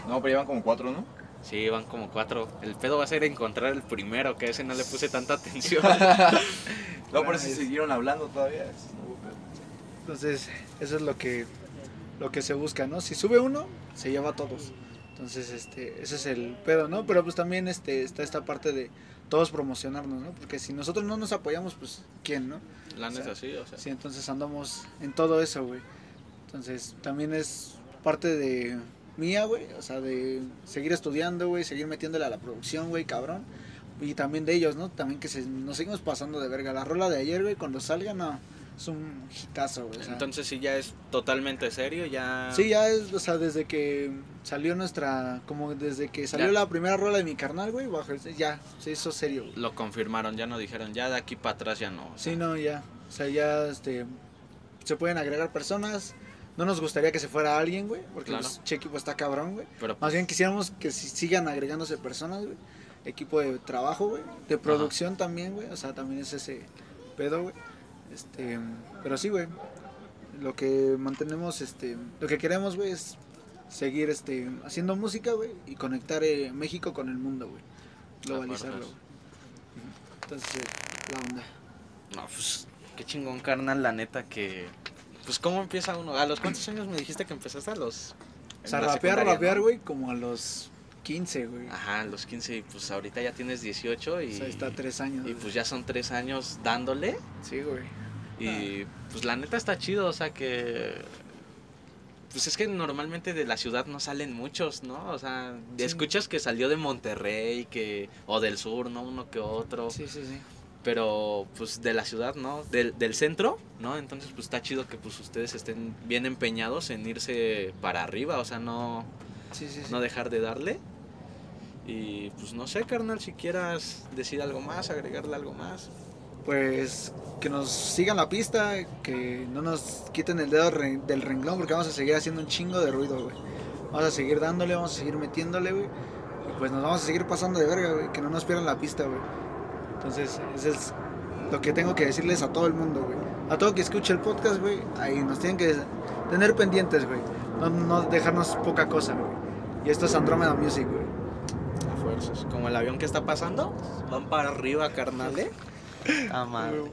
No, pero llevan como cuatro, ¿no? Sí, van como cuatro. El pedo va a ser encontrar el primero, que a ese no le puse tanta atención. No, pero si siguieron hablando todavía. Entonces, eso es lo que, lo que se busca, ¿no? Si sube uno, se lleva a todos. Entonces, este, ese es el pedo, ¿no? Pero pues también este, está esta parte de todos promocionarnos, ¿no? Porque si nosotros no nos apoyamos, pues, ¿quién, no? La O sea, neta, sí, o sea. Sí, entonces andamos en todo eso, güey. Entonces, también es parte de mía, güey. O sea, de seguir estudiando, güey, seguir metiéndole a la producción, güey, cabrón. Y también de ellos, ¿no? También que se, nos seguimos pasando de verga. La rola de ayer, güey, cuando salga, no, es un hitazo, güey. o sea. Entonces sí ya es totalmente serio, ya... Sí, ya es, o sea, desde que salió nuestra, como desde que salió Ya. la primera rola de mi carnal, güey, ya, se hizo serio, güey. Lo confirmaron, ya no dijeron, ya de aquí para atrás ya no. o sea, Sí, no, ya, o sea, ya, este, se pueden agregar personas, no nos gustaría que se fuera alguien, güey, porque Claro. pues, che equipo está cabrón, güey. Pero Más pues, bien quisiéramos que si- sigan agregándose personas, güey, equipo de trabajo, güey, de producción también, güey, o sea, también es ese pedo, güey. Este, pero sí, güey, lo que mantenemos, este, lo que queremos, güey, es seguir, este, haciendo música, güey, y conectar eh, México con el mundo, güey, globalizarlo. Ujú. Entonces, eh, la onda. no, pues, qué chingón, carnal, la neta que... Pues, ¿cómo empieza uno? ¿A los cuántos años me dijiste que empezaste a los...? O sea, rapear, rapear, ¿no? güey, como a los 15, güey. Ajá, a los 15 y pues ahorita ya tienes 18 y... O sea, está tres años. Y güey. pues ya son tres años dándole Sí, güey. y pues la neta está chido, o sea que... Pues es que normalmente de la ciudad no salen muchos, ¿no? O sea, Sí. escuchas que salió de Monterrey, que o del sur, ¿no? Uno que otro. Sí, sí, sí. Pero pues de la ciudad, ¿no? Del, del centro, ¿no? Entonces pues está chido que pues ustedes estén bien empeñados en irse para arriba, o sea, no, Sí, sí, sí. no dejar de darle. Y pues no sé, carnal, si quieras decir algo más, agregarle algo más. pues que nos sigan la pista, que no nos quiten el dedo re- del renglón porque vamos a seguir haciendo un chingo de ruido, güey. Vamos a seguir dándole, vamos a seguir metiéndole, güey. Y pues nos vamos a seguir pasando de verga, güey, que no nos pierdan la pista, güey. Entonces, esa es lo que tengo que decirles a todo el mundo, güey. A todo que escuche el podcast, güey. Ahí nos tienen que tener pendientes, güey. No, no dejarnos poca cosa, güey. Y esto es Andromeda Music, güey. A fuerzas. Como el avión que está pasando, van para arriba, carnal, ¿eh? Ah, madre.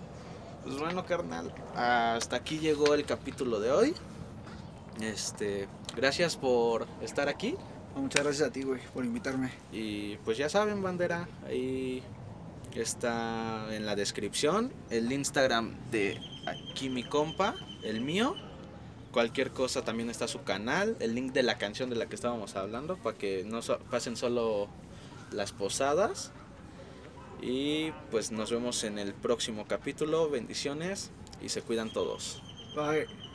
Pues bueno, carnal, hasta aquí llegó el capítulo de hoy. Este, gracias por estar aquí. Muchas gracias a ti, güey, por invitarme. Y pues ya saben, bandera, ahí está en la descripción el Instagram de aquí mi compa, el mío. Cualquier cosa también está su canal, el link de la canción de la que estábamos hablando para que no pasen solo las posadas. Y pues nos vemos en el próximo capítulo. Bendiciones y se cuidan todos. Bye.